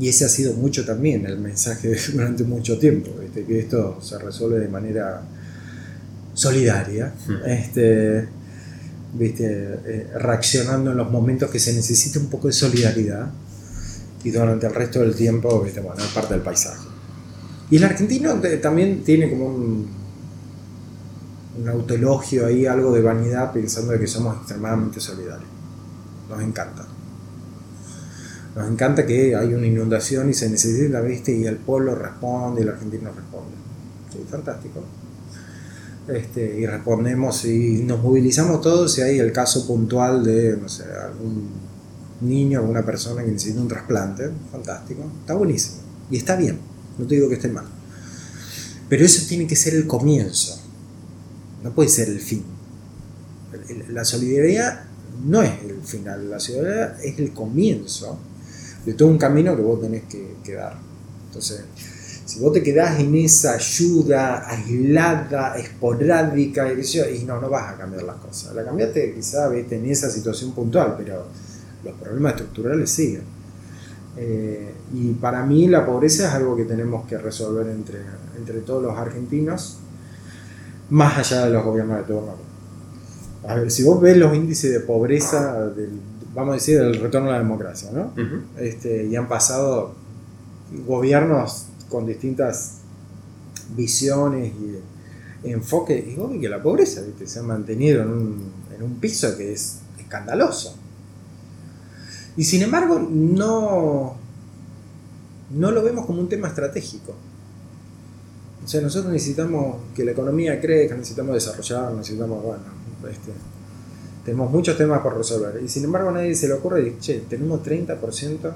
y, ese ha sido mucho también el mensaje durante mucho tiempo, que esto se resuelve de manera solidaria, este, ¿viste? Eh, reaccionando en los momentos que se necesita un poco de solidaridad y durante el resto del tiempo, ¿viste? bueno, es parte del paisaje. Y el argentino también tiene como un, un autoelogio ahí, algo de vanidad, pensando de que somos extremadamente solidarios. Nos encanta. Nos encanta que hay una inundación y se necesita, ¿viste? Y el pueblo responde y el argentino responde. Sí, fantástico. Este, y respondemos y nos movilizamos todos si hay el caso puntual de, no sé, algún niño, alguna persona que necesita un trasplante. Fantástico. Está buenísimo. Y está bien. No te digo que esté mal. Pero eso tiene que ser el comienzo. No puede ser el fin. La solidaridad no es el final. La solidaridad es el comienzo de todo un camino que vos tenés que, dar. Entonces, si vos te quedás en esa ayuda aislada, esporádica, y no, no vas a cambiar las cosas. La cambiaste quizá en esa situación puntual, pero los problemas estructurales siguen. Eh, y para mí la pobreza es algo que tenemos que resolver entre, entre todos los argentinos, más allá de los gobiernos de turno. A ver, si vos ves los índices de pobreza, del, vamos a decir, del retorno a la democracia, ¿no? este, y han pasado gobiernos con distintas visiones y enfoques, y vos que la pobreza se ha mantenido en un, en un piso que es escandaloso. Y sin embargo, no, no lo vemos como un tema estratégico. O sea, nosotros necesitamos que la economía crezca, necesitamos desarrollar, necesitamos, bueno, este, tenemos muchos temas por resolver. Y sin embargo, nadie se le ocurre decir, che, tenemos 30%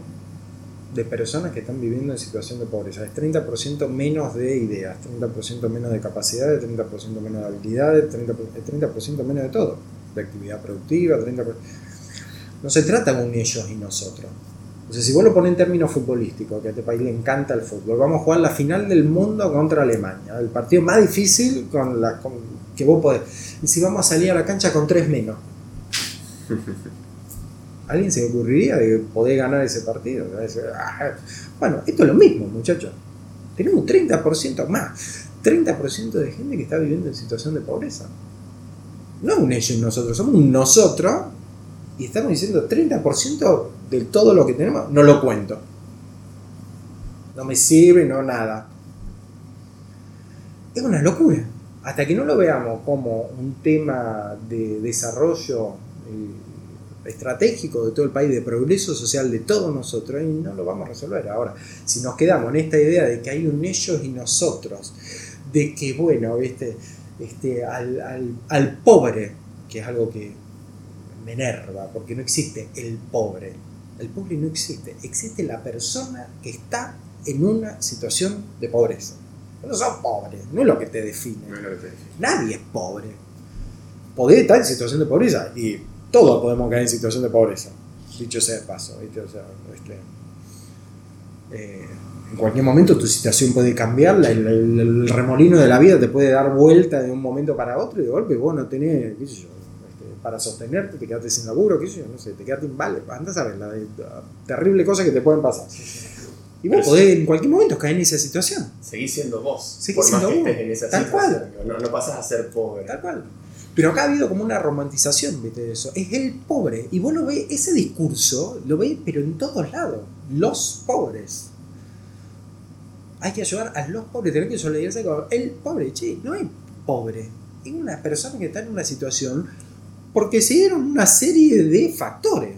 de personas que están viviendo en situación de pobreza. Es 30% menos de ideas, 30% menos de capacidades, 30% menos de habilidades, 30%, 30 menos de todo. De actividad productiva, 30%. No se trata de un ellos y nosotros. Sea, si vos lo pones en términos futbolísticos, que a este país le encanta el fútbol, vamos a jugar la final del mundo contra Alemania, el partido más difícil con la, que vos podés. Y si vamos a salir a la cancha con tres menos. ¿Alguien se le ocurriría de poder ganar ese partido? Ah, bueno, esto es lo mismo, muchachos. Tenemos un 30% más. 30% de gente que está viviendo en situación de pobreza. No un ellos y nosotros, somos un nosotros y estamos diciendo 30% de todo lo que tenemos, no lo cuento. No me sirve, no nada. Es una locura. Hasta que no lo veamos como un tema de desarrollo eh, estratégico de todo el país, de progreso social de todos nosotros, y no lo vamos a resolver. Ahora, si nos quedamos en esta idea de que hay un ellos y nosotros, de que, bueno, este, este, al, al pobre, que es algo que me enerva, porque no existe el pobre, el pobre no existe, existe la persona que está en una situación de pobreza. No son pobres, no es lo que te define. Nadie es pobre. Podés estar en situación de pobreza y todos podemos caer en situación de pobreza, dicho sea de paso. Este, eh, en cualquier momento tu situación puede cambiar, el, remolino de la vida te puede dar vuelta de un momento para otro y de golpe vos no tenés, qué sé yo, para sostenerte, te quedaste sin laburo, qué sé yo, no sé, te quedaste invale, andas a ver la, terrible cosa que te pueden pasar. Y vos podés en cualquier momento caer en esa situación. Seguís siendo vos. Seguís siendo vos. En esa Tal cual. No, no, pasas a ser pobre. Tal cual. Pero acá ha habido como una romantización de eso. Es el pobre. Y vos lo ves, ese discurso lo ves, pero en todos lados. Los pobres. Hay que ayudar a los pobres. Tener que solidarizarse con el pobre. Che, no es pobre. Es una persona que está en una situación porque se dieron una serie de factores.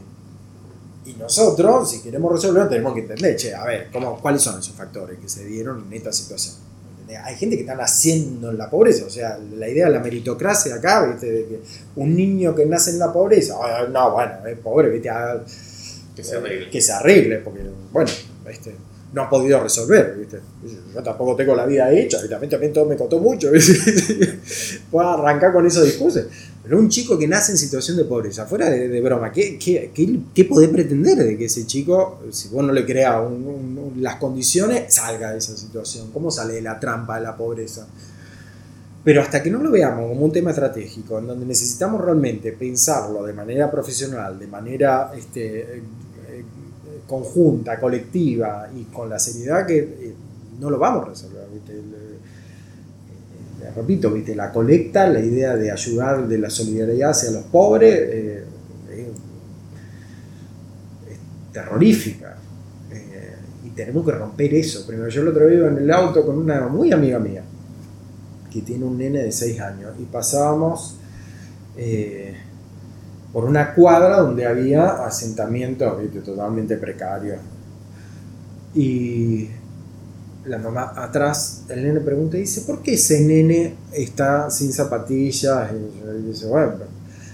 Y nosotros, si queremos resolverlo, tenemos que entender, che, a ver, ¿cómo, ¿cuáles son esos factores que se dieron en esta situación? Hay gente que está naciendo en la pobreza, o sea, la idea de la meritocracia acá, ¿viste? de que un niño que nace en la pobreza, no, bueno, es pobre, ¿viste? Ah, que se arregle. Que se arregle, porque, bueno, este, no ha podido resolver, ¿viste? Yo tampoco tengo la vida hecha, y también, todo me costó mucho, Puedo arrancar con esos discursos. Pero un chico que nace en situación de pobreza, fuera de, broma, ¿qué, qué, qué, podés pretender de que ese chico, si vos no le creas las condiciones, salga de esa situación? ¿Cómo sale de la trampa de la pobreza? Pero hasta que no lo veamos como un tema estratégico, en donde necesitamos realmente pensarlo de manera profesional, de manera este, eh, conjunta, colectiva y con la seriedad que eh, no lo vamos a resolver. ¿viste? Repito, ¿viste? la colecta, la idea de ayudar de la solidaridad hacia los pobres, eh, es terrorífica. Eh, y tenemos que romper eso. Primero, yo el otro día iba en el auto con una muy amiga mía, que tiene un nene de 6 años, y pasábamos eh, por una cuadra donde había asentamientos totalmente precarios. Y la mamá atrás, el nene pregunta y dice, ¿por qué ese nene está sin zapatillas? Y dice, bueno,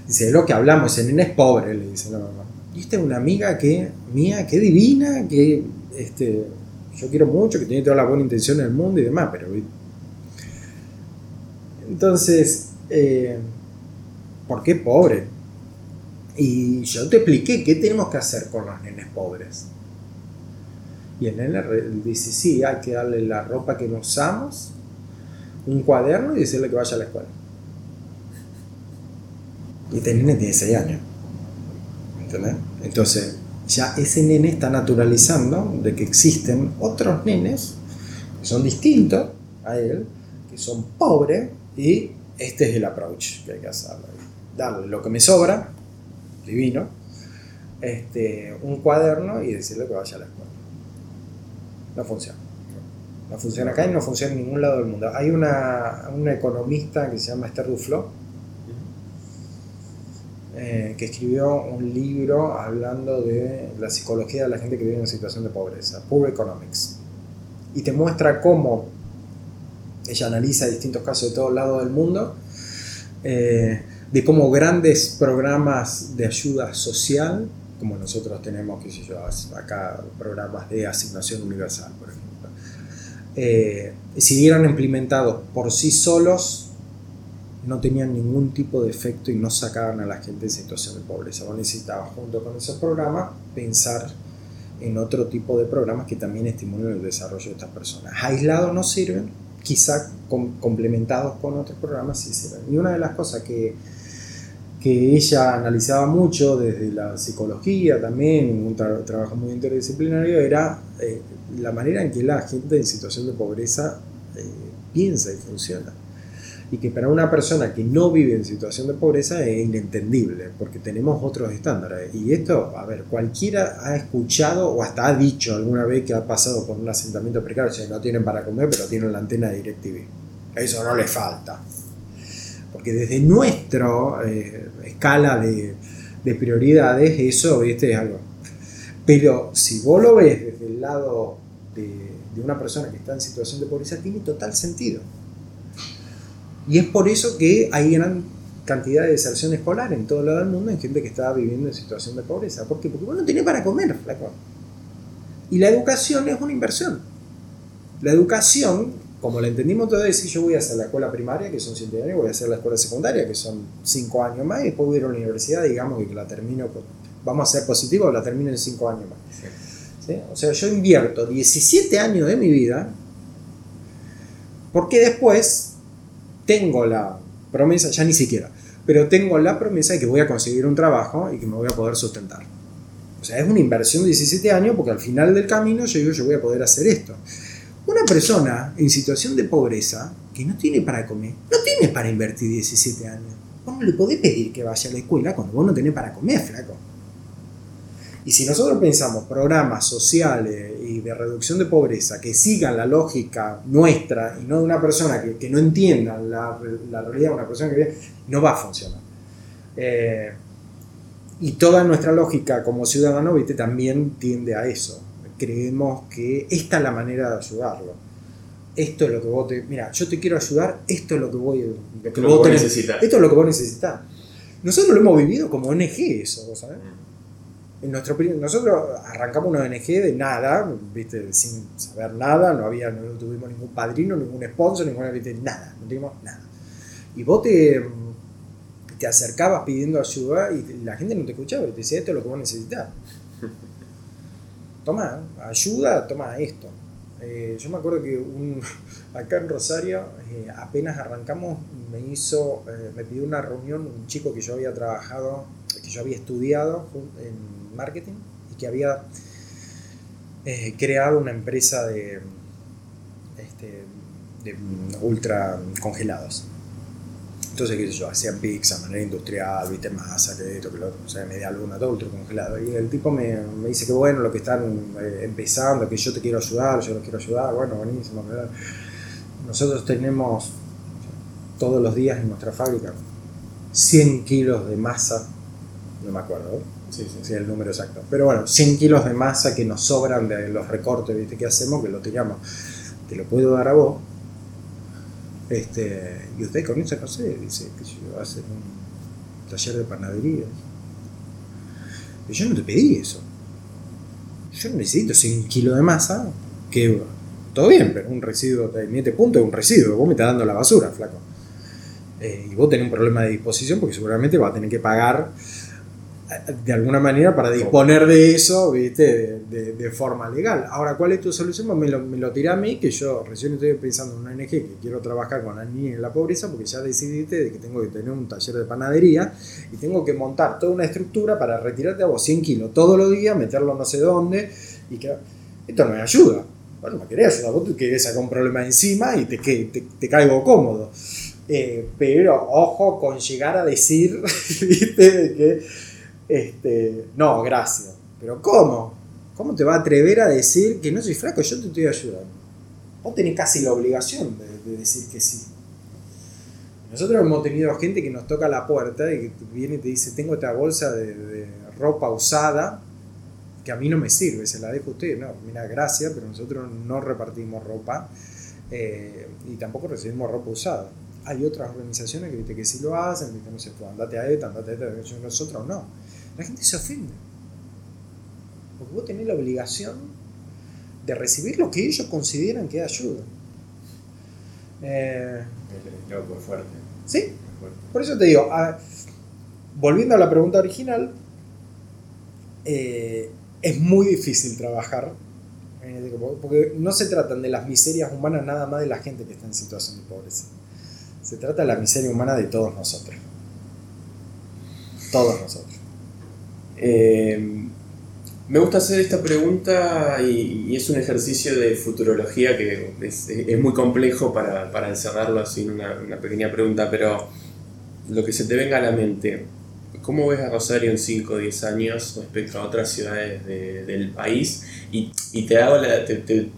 dice, es lo que hablamos, ese nene es pobre, le dice la mamá. Y esta es una amiga que, mía, que divina, que este, yo quiero mucho, que tiene toda la buena intención del mundo y demás, pero... Entonces, eh, ¿por qué pobre? Y yo te expliqué qué tenemos que hacer con los nenes pobres. Y el nene dice, sí, hay que darle la ropa que nos usamos, un cuaderno y decirle que vaya a la escuela. Y este nene tiene 6 años. ¿Entendés? Entonces, ya ese nene está naturalizando de que existen otros nenes que son distintos a él, que son pobres, y este es el approach que hay que hacerle. Darle lo que me sobra, divino, este, un cuaderno y decirle que vaya a la escuela no funciona. No funciona acá y no funciona en ningún lado del mundo. Hay una, economista que se llama Esther Duflo, eh, que escribió un libro hablando de la psicología de la gente que vive en situación de pobreza, Poor Economics. Y te muestra cómo ella analiza distintos casos de todos lados del mundo, eh, de cómo grandes programas de ayuda social como nosotros tenemos, qué sé yo, acá programas de asignación universal, por ejemplo, eh, si eran implementados por sí solos, no tenían ningún tipo de efecto y no sacaban a la gente en situación de pobreza. Vos necesitabas, junto con esos programas, pensar en otro tipo de programas que también estimulen el desarrollo de estas personas. Aislados no sirven, quizá complementados con otros programas sí sirven. Y una de las cosas que, que ella analizaba mucho desde la psicología también, un trabajo muy interdisciplinario, era eh, la manera en que la gente en situación de pobreza eh, piensa y funciona y que para una persona que no vive en situación de pobreza es inentendible, porque tenemos otros estándares. Y esto, a ver, cualquiera ha escuchado o hasta ha dicho alguna vez que ha pasado por un asentamiento precario, o sea, no tienen para comer, pero tienen la antena de DirecTV. Eso no le falta. Porque desde nuestra eh, escala de, de, prioridades, eso ¿viste? es algo. Pero si vos lo ves desde el lado de, una persona que está en situación de pobreza, tiene total sentido. Y es por eso que hay gran cantidad de deserción escolar en todo lado del mundo en gente que está viviendo en situación de pobreza. ¿Por qué? Porque uno no tiene para comer, flaco. Y la educación es una inversión. La educación, como la entendimos todos, es si yo voy a hacer la escuela primaria, que son 7 años, voy a hacer la escuela secundaria, que son 5 años más, y después voy a ir a la universidad, digamos que la termino, vamos a ser positivos, la termino en 5 años más. O sea, yo invierto 17 años de mi vida, porque después tengo la promesa, ya ni siquiera, pero tengo la promesa de que voy a conseguir un trabajo y que me voy a poder sustentar. O sea, es una inversión de 17 años porque al final del camino yo digo, yo voy a poder hacer esto. Una persona en situación de pobreza que no tiene para comer, no tiene para invertir 17 años. Vos no le podés pedir que vaya a la escuela cuando vos no tenés para comer, flaco. Y si nosotros pensamos programas sociales y de reducción de pobreza que sigan la lógica nuestra y no de una persona que, no entienda la, realidad de una persona que vive, no va a funcionar. Eh, y toda nuestra lógica como ciudadano ¿viste? también tiende a eso. Creemos que esta es la manera de ayudarlo. Esto es lo que vos te. Mira, yo te quiero ayudar, esto es lo que voy lo que, vos necesitas. Esto es lo que vos necesitas. Nosotros lo hemos vivido como ONG, eso, ¿sabes? Mm nuestro, nosotros arrancamos una ONG de nada, ¿viste? sin saber nada, no, había, no tuvimos ningún padrino, ningún sponsor, ninguna, ¿viste? nada, no tuvimos nada. Y vos te, te acercabas pidiendo ayuda y la gente no te escuchaba, te decía esto es lo que vos necesitas. Toma, ayuda, toma esto. Eh, yo me acuerdo que acá en Rosario, eh, apenas arrancamos, me hizo, eh, me pidió una reunión un chico que yo había trabajado, que yo había estudiado en marketing y que había creado una empresa de, este, de ultra congelados. Entonces, sé yo, hacían pizza, manera industrial, viste, masa, que esto, que lo otro, o sea, media luna, todo ultra congelado. Y el tipo me, me dice que bueno, lo que están eh, empezando, que yo te quiero ayudar, yo los quiero ayudar, bueno, buenísimo. Nosotros tenemos todos los días en nuestra fábrica 100 kilos de masa, no me acuerdo, Sí, sí, sí, el número exacto. Pero bueno, 100 kilos de masa que nos sobran de los recortes ¿viste? que hacemos, que lo tiramos. Te lo puedo dar a vos. Este, y usted con eso, no sé, dice que yo hacer un taller de panadería. Y yo no te pedí eso. Yo necesito 100 kilos de masa, que todo bien, pero un residuo, en este punto es un residuo, vos me estás dando la basura, flaco. Eh, y vos tenés un problema de disposición porque seguramente vas a tener que pagar de alguna manera para disponer de eso, ¿viste? De, forma legal. Ahora, ¿cuál es tu solución? Me lo, me lo tiré a mí, que yo recién estoy pensando en una ONG que quiero trabajar con la niña en la pobreza, porque ya decidiste de que tengo que tener un taller de panadería y tengo que montar toda una estructura para retirarte a vos 100 kilos todos los días, meterlo no sé dónde, y que esto no me ayuda. Bueno, me querés ayudar, vos te querés sacar un problema encima y te, te, te caigo cómodo. Eh, pero ojo con llegar a decir, ¿viste? que este, no, gracias. Pero ¿cómo? ¿Cómo te va a atrever a decir que no soy flaco? Yo te estoy ayudando. Vos tenés casi la obligación de, decir que sí. Nosotros hemos tenido gente que nos toca la puerta y que viene y te dice, tengo esta bolsa de, ropa usada que a mí no me sirve, se la dejo a usted. No, mira, gracias, pero nosotros no repartimos ropa eh, y tampoco recibimos ropa usada. Hay otras organizaciones que, que sí lo hacen, viste, no sé, andate a esta, andate a esta, nosotros no la gente se ofende. Porque vos tenés la obligación de recibir lo que ellos consideran que es ayuda. Eh, fuerte. Sí, por eso te digo, volviendo a la pregunta original, eh, es muy difícil trabajar, porque no se tratan de las miserias humanas nada más de la gente que está en situación de pobreza. Se trata de la miseria humana de todos nosotros. Todos nosotros. Eh, me gusta hacer esta pregunta y, es un ejercicio de futurología que es, muy complejo para, para, encerrarlo así en una, pequeña pregunta, pero lo que se te venga a la mente, ¿Cómo ves a Rosario en 5 o 10 años respecto a otras ciudades del país? Y, te, hago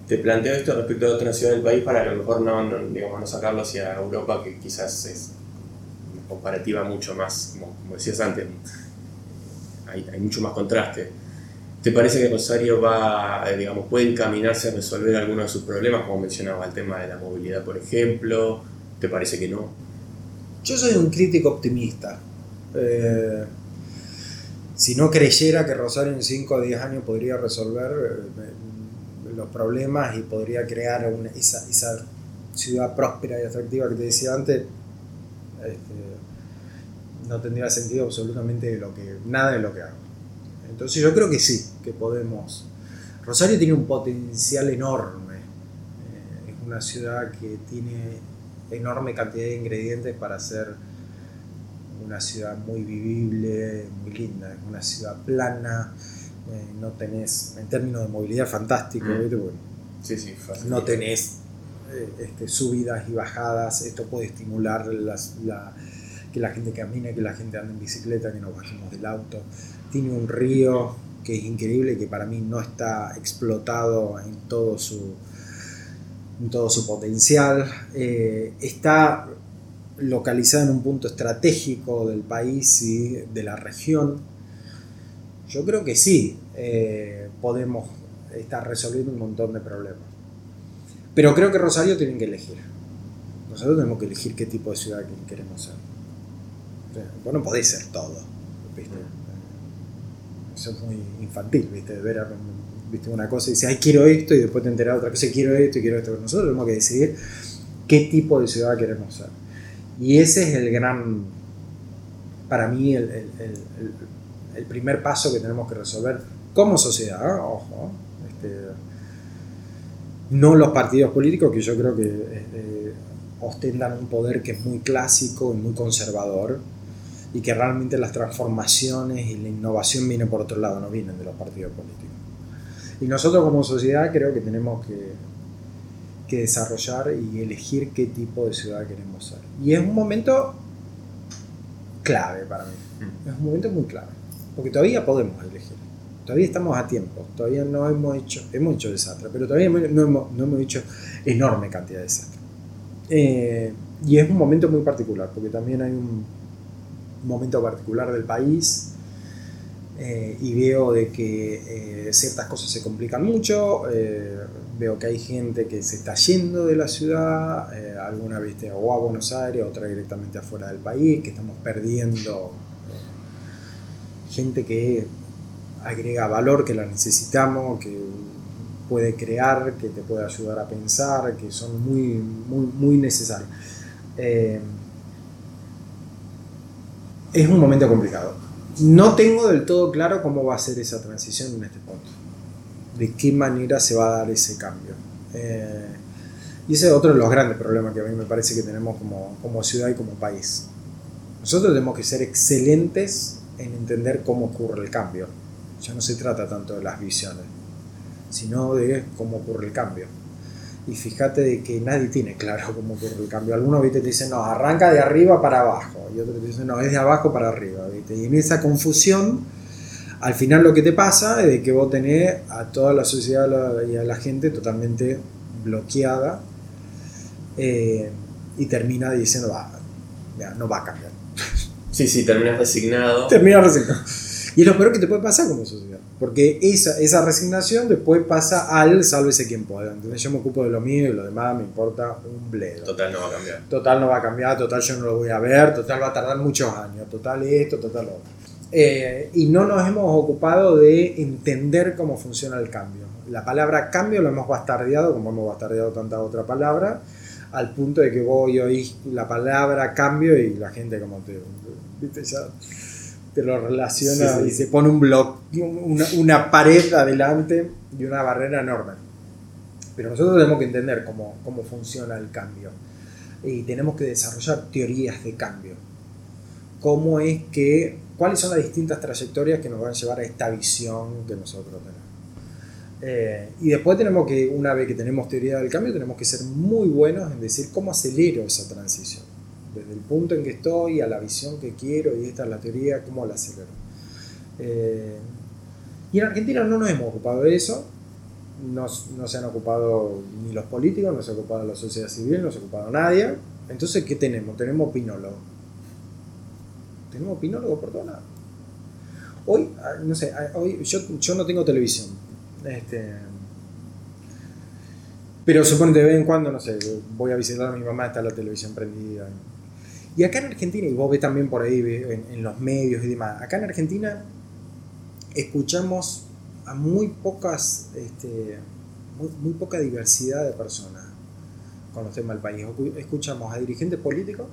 te, planteo esto respecto a otras ciudades del país para a lo mejor no, digamos, no sacarlo hacia Europa, que quizás es comparativa mucho más, como, decías antes, hay, hay, mucho más contraste. ¿Te parece que Rosario va, eh, digamos, puede encaminarse a resolver algunos de sus problemas, como mencionaba el tema de la movilidad, por ejemplo? ¿Te parece que no? Yo soy un crítico optimista. Eh, si no creyera que Rosario en 5 o 10 años podría resolver eh, los problemas y podría crear esa, esa, ciudad próspera y atractiva que te decía antes, este, no tendría sentido absolutamente lo que, nada de lo que hago. Entonces yo creo que sí, que podemos. Rosario tiene un potencial enorme. Eh, es una ciudad que tiene enorme cantidad de ingredientes para hacer una ciudad muy vivible, muy linda, es una ciudad plana, eh, no tenés, en términos de movilidad, fantástico, mm. sí, sí, no tenés eh, este, subidas y bajadas, esto puede estimular que la gente camine, que la gente ande en bicicleta, que nos bajemos del auto. Tiene un río que es increíble, que para mí no está explotado en todo su, en todo su potencial. Eh, está localizada en un punto estratégico del país y de la región, yo creo que sí eh, podemos estar resolviendo un montón de problemas. Pero creo que Rosario tienen que elegir. Nosotros tenemos que elegir qué tipo de ciudad queremos ser. Vos no podés ser todo. Eso es muy infantil, ¿viste? ver ¿viste? una cosa y decir, ay, quiero esto, y después te enteras de otra cosa, quiero esto y quiero esto. Nosotros tenemos que decidir qué tipo de ciudad queremos ser. Y ese es el gran, para mí, el, primer paso que tenemos que resolver como sociedad, ojo, este, no los partidos políticos que yo creo que este, ostentan un poder que es muy clásico y muy conservador y que realmente las transformaciones y la innovación vienen por otro lado, no vienen de los partidos políticos. Y nosotros como sociedad creo que tenemos que que desarrollar y elegir qué tipo de ciudad queremos ser. Y es un momento clave para mí. Mm. Es un momento muy clave. Porque todavía podemos elegir. Todavía estamos a tiempo. Todavía no hemos hecho, hemos hecho desastre, pero todavía no hemos, no hemos hecho enorme cantidad de desastre. Eh, y es un momento muy particular, porque también hay un momento particular del país eh, y veo de que eh, ciertas cosas se complican mucho veo que hay gente que se está yendo de la ciudad, eh, alguna viste o a Buenos Aires, otra directamente afuera del país, que estamos perdiendo eh, gente que agrega valor, que la necesitamos, que puede crear, que te puede ayudar a pensar, que son muy, muy, muy necesarios. Eh, es un momento complicado. No tengo del todo claro cómo va a ser esa transición en este punto de qué manera se va a dar ese cambio. Eh, y ese es otro de los grandes problemas que a mí me parece que tenemos como, como ciudad y como país. Nosotros tenemos que ser excelentes en entender cómo ocurre el cambio. Ya no se trata tanto de las visiones, sino de cómo ocurre el cambio. Y fíjate de que nadie tiene claro cómo ocurre el cambio. Algunos ¿viste? te dicen, no, arranca de arriba para abajo. Y otros te dicen, no, es de abajo para arriba. ¿viste? Y en esa confusión al final lo que te pasa es que vos tenés a toda la sociedad y a la gente totalmente bloqueada eh, y termina diciendo, va, no va a cambiar. Sí, sí, terminas resignado. Terminas resignado. Y es lo peor que te puede pasar como sociedad. Porque esa, esa resignación después pasa al sálvese quien pueda. Entonces yo me ocupo de lo mío y lo demás me importa un bledo. Total no va a cambiar. Total no va a cambiar, total yo no lo voy a ver, total va a tardar muchos años, total esto, total lo otro. Eh, y no nos hemos ocupado de entender cómo funciona el cambio. La palabra cambio lo hemos bastardeado, como hemos bastardeado tanta otra palabra, al punto de que vos oís la palabra cambio y la gente como te... ¿viste? Ya te lo relaciona y se pone un blog, una, una, pared adelante y una barrera enorme. Pero nosotros tenemos que entender cómo, cómo funciona el cambio y tenemos que desarrollar teorías de cambio. Cómo es que, cuáles son las distintas trayectorias que nos van a llevar a esta visión que nosotros tenemos. Eh, y después tenemos que, una vez que tenemos teoría del cambio, tenemos que ser muy buenos en decir cómo acelero esa transición. Desde el punto en que estoy a la visión que quiero, y esta es la teoría, cómo la acelero. Eh, y en Argentina no nos hemos ocupado de eso, no, se han ocupado ni los políticos, no se ha ocupado la sociedad civil, no se ha ocupado nadie. Entonces, ¿qué tenemos? Tenemos opinólogos. Tenemos opinólogos por todas Hoy, ah, no sé, ah, hoy yo, yo no tengo televisión, este, pero supone de vez en cuando, no sé, voy a visitar a mi mamá, está la televisión prendida. Y acá en Argentina, y vos ves también por ahí en, los medios y demás, acá en Argentina escuchamos a muy pocas, este, muy, poca diversidad de personas con los temas del país. Escuchamos a dirigentes políticos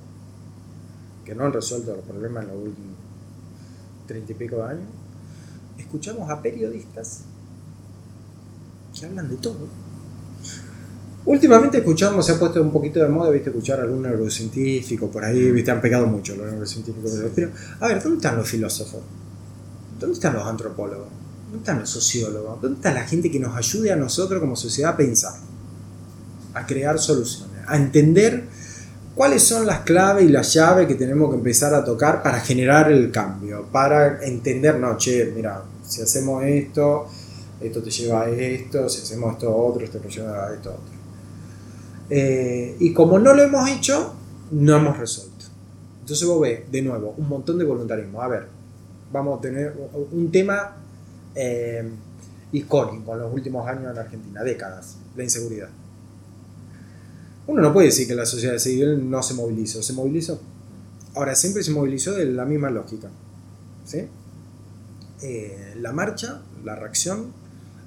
que no han resuelto los problemas en los últimos treinta y pico de años. Escuchamos a periodistas que hablan de todo. Últimamente escuchamos, se ha puesto un poquito de moda, viste, escuchar a algún neurocientífico por ahí, viste, han pegado mucho los neurocientíficos. Pero, a ver, ¿dónde están los filósofos? ¿Dónde están los antropólogos? ¿Dónde están los sociólogos? ¿Dónde está la gente que nos ayude a nosotros como sociedad a pensar? A crear soluciones, a entender cuáles son las claves y las llaves que tenemos que empezar a tocar para generar el cambio, para entender, no, che, mira, si hacemos esto, esto te lleva a esto, si hacemos esto otro, esto te lleva a esto otro. Eh, y como no lo hemos hecho, no hemos resuelto. Entonces vos ves, de nuevo, un montón de voluntarismo. A ver, vamos a tener un tema eh, icónico en los últimos años en Argentina, décadas, la inseguridad. Uno no puede decir que la sociedad civil no se movilizó, se movilizó. Ahora, siempre se movilizó de la misma lógica. ¿sí? Eh, la marcha, la reacción,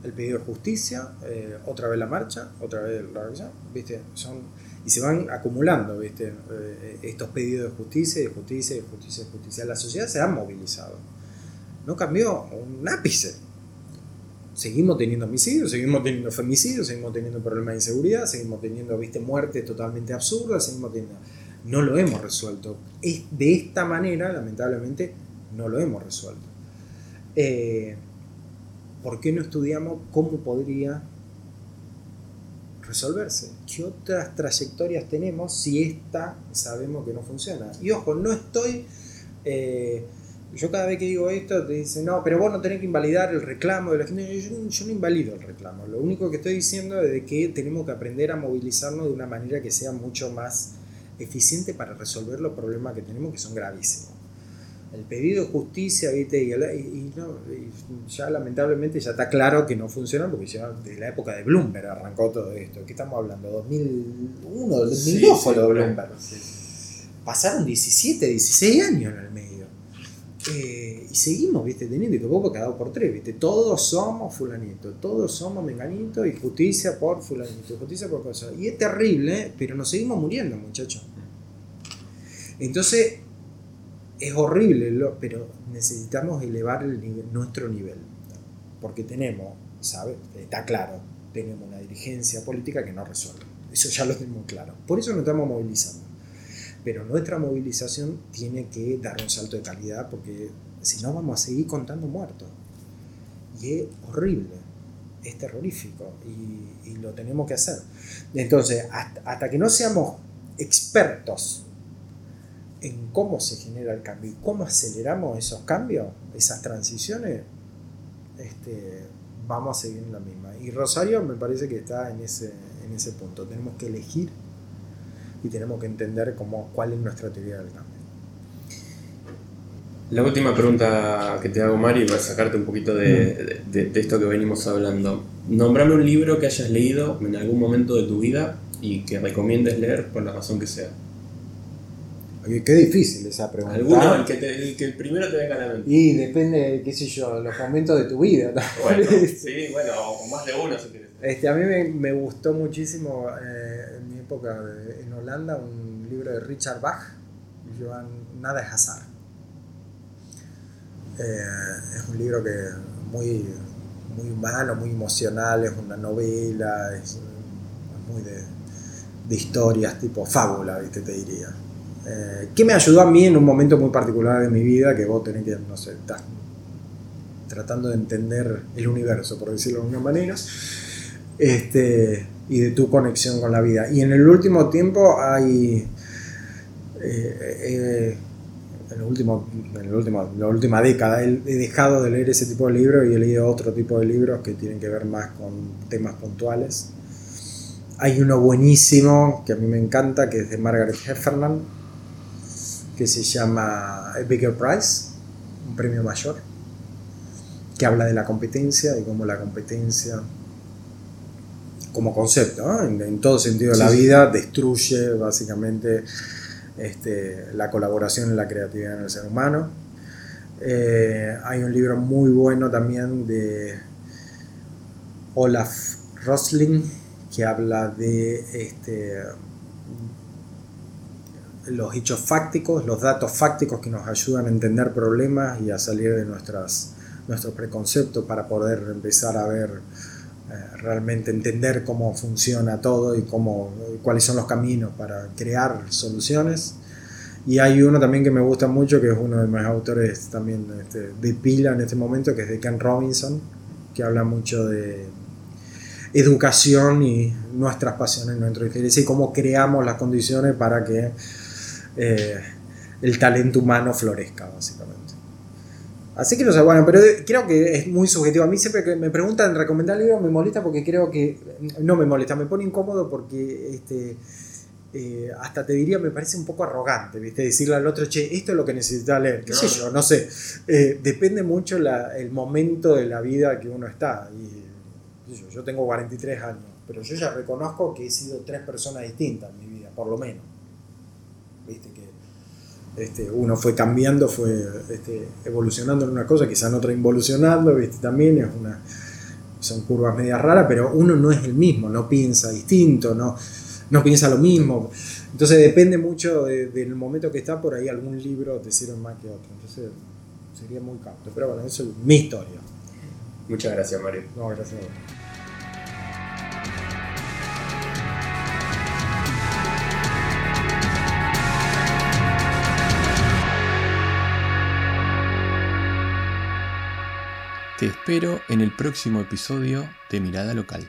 el pedido de justicia, eh, otra vez la marcha, otra vez la reacción, ¿viste? Son, y se van acumulando, ¿viste? Eh, estos pedidos de justicia, de justicia, de justicia, de justicia. La sociedad se ha movilizado. No cambió un ápice. Seguimos teniendo homicidios, seguimos teniendo femicidios, seguimos teniendo problemas de inseguridad, seguimos teniendo, ¿viste? Muertes totalmente absurdas, seguimos teniendo... No lo hemos resuelto. Es, de esta manera, lamentablemente, no lo hemos resuelto. Eh, ¿por qué no estudiamos cómo podría resolverse? ¿Qué otras trayectorias tenemos si esta sabemos que no funciona? Y ojo, no estoy... Eh, yo cada vez que digo esto te dicen, no, pero vos no tenés que invalidar el reclamo de la gente. Yo, yo, no invalido el reclamo. Lo único que estoy diciendo es que tenemos que aprender a movilizarnos de una manera que sea mucho más eficiente para resolver los problemas que tenemos que son gravísimos el pedido de justicia, ¿viste? Y, ya lamentablemente ya está claro que no funciona porque ya desde la época de Bloomberg arrancó todo esto. ¿Qué estamos hablando? 2001, 2002 fue lo de Bloomberg. Pasaron 17, 16 años en el medio. Eh, y seguimos, ¿viste? Teniendo que poco quedado por tres, ¿viste? Todos somos fulanito, todos somos menganito y justicia por fulanito, justicia por cosas. Y es terrible, pero nos seguimos muriendo, muchachos. Entonces, es horrible, pero necesitamos elevar nuestro nivel. Porque tenemos, ¿sabes? Está claro, tenemos una dirigencia política que no resuelve. Eso ya lo tenemos claro. Por eso nos estamos movilizando. Pero nuestra movilización tiene que dar un salto de calidad porque si no vamos a seguir contando muertos. Y es horrible, es terrorífico y, y lo tenemos que hacer. Entonces, hasta que no seamos expertos en cómo se genera el cambio y cómo aceleramos esos cambios, esas transiciones, este, vamos a seguir en la misma. Y Rosario me parece que está en ese, en ese punto. Tenemos que elegir y tenemos que entender cómo, cuál es nuestra teoría del cambio. La última pregunta que te hago, Mari, para sacarte un poquito de, de, de, esto que venimos hablando. Nombrame un libro que hayas leído en algún momento de tu vida y que recomiendes leer por la razón que sea. Qué difícil esa pregunta. Alguno, el que, el que primero te venga a la mente. Y depende, qué sé yo, los momentos de tu vida. Bueno, sí, bueno, o más de uno si quieres. Este, a mí me, me gustó muchísimo eh, en mi época en Holanda un libro de Richard Bach, que llevan Nada es azar. Eh, es un libro que muy, muy humano, muy emocional, es una novela, es, muy de, de, historias, tipo fábula, ¿viste? te diría. Eh, que me ayudó a mí en un momento muy particular de mi vida, que vos tenés que, no sé, estás tratando de entender el universo, por decirlo de alguna manera, este, y de tu conexión con la vida. Y en el último tiempo hay... Eh, eh, en, el último, en el último, la última década he, dejado de leer ese tipo de libros y he leído otro tipo de libros que tienen que ver más con temas puntuales. Hay uno buenísimo que a mí me encanta, que es de Margaret Heffernan, que se llama A Bigger Prize, un premio mayor, que habla de la competencia y cómo la competencia como concepto, en, todo sentido de la vida, destruye básicamente este, la colaboración y la creatividad en el ser humano. Eh, hay un libro muy bueno también de Olaf Rosling que habla de este, los hechos fácticos, los datos fácticos que nos ayudan a entender problemas y a salir de nuestras, nuestros preconceptos para poder empezar a ver eh, realmente entender cómo funciona todo y cómo, cuáles son los caminos para crear soluciones. Y hay uno también que me gusta mucho, que es uno de mis autores también este, de pila en este momento, que es de Ken Robinson, que habla mucho de educación y nuestras pasiones, nuestro interés y cómo creamos las condiciones para que eh, el talento humano florezca, básicamente. Así que no sé, bueno, pero creo que es muy subjetivo. A mí siempre que me preguntan recomendar libros me molesta porque creo que. No me molesta, me pone incómodo porque este, eh, hasta te diría, me parece un poco arrogante, ¿viste? Decirle al otro, che, esto es lo que necesita leer. ¿Qué sé yo? No sé. Eh, depende mucho el momento de la vida que uno está. Y, yo, yo tengo 43 años, pero yo ya reconozco que he sido tres personas distintas en mi vida, por lo menos. ¿Viste? Que este, uno fue cambiando, fue este, evolucionando en una cosa, quizás en otra involucionando, ¿viste? también es una, son curvas medias raras, pero uno no es el mismo, no piensa distinto, no, no piensa lo mismo. Entonces depende mucho del momento que está, por ahí algún libro te sirve más que otro. Entonces sería muy cauto. Pero bueno, eso es mi historia. Muchas gracias, Mario. No, gracias a vos. Te espero en el próximo episodio de Mirada Local.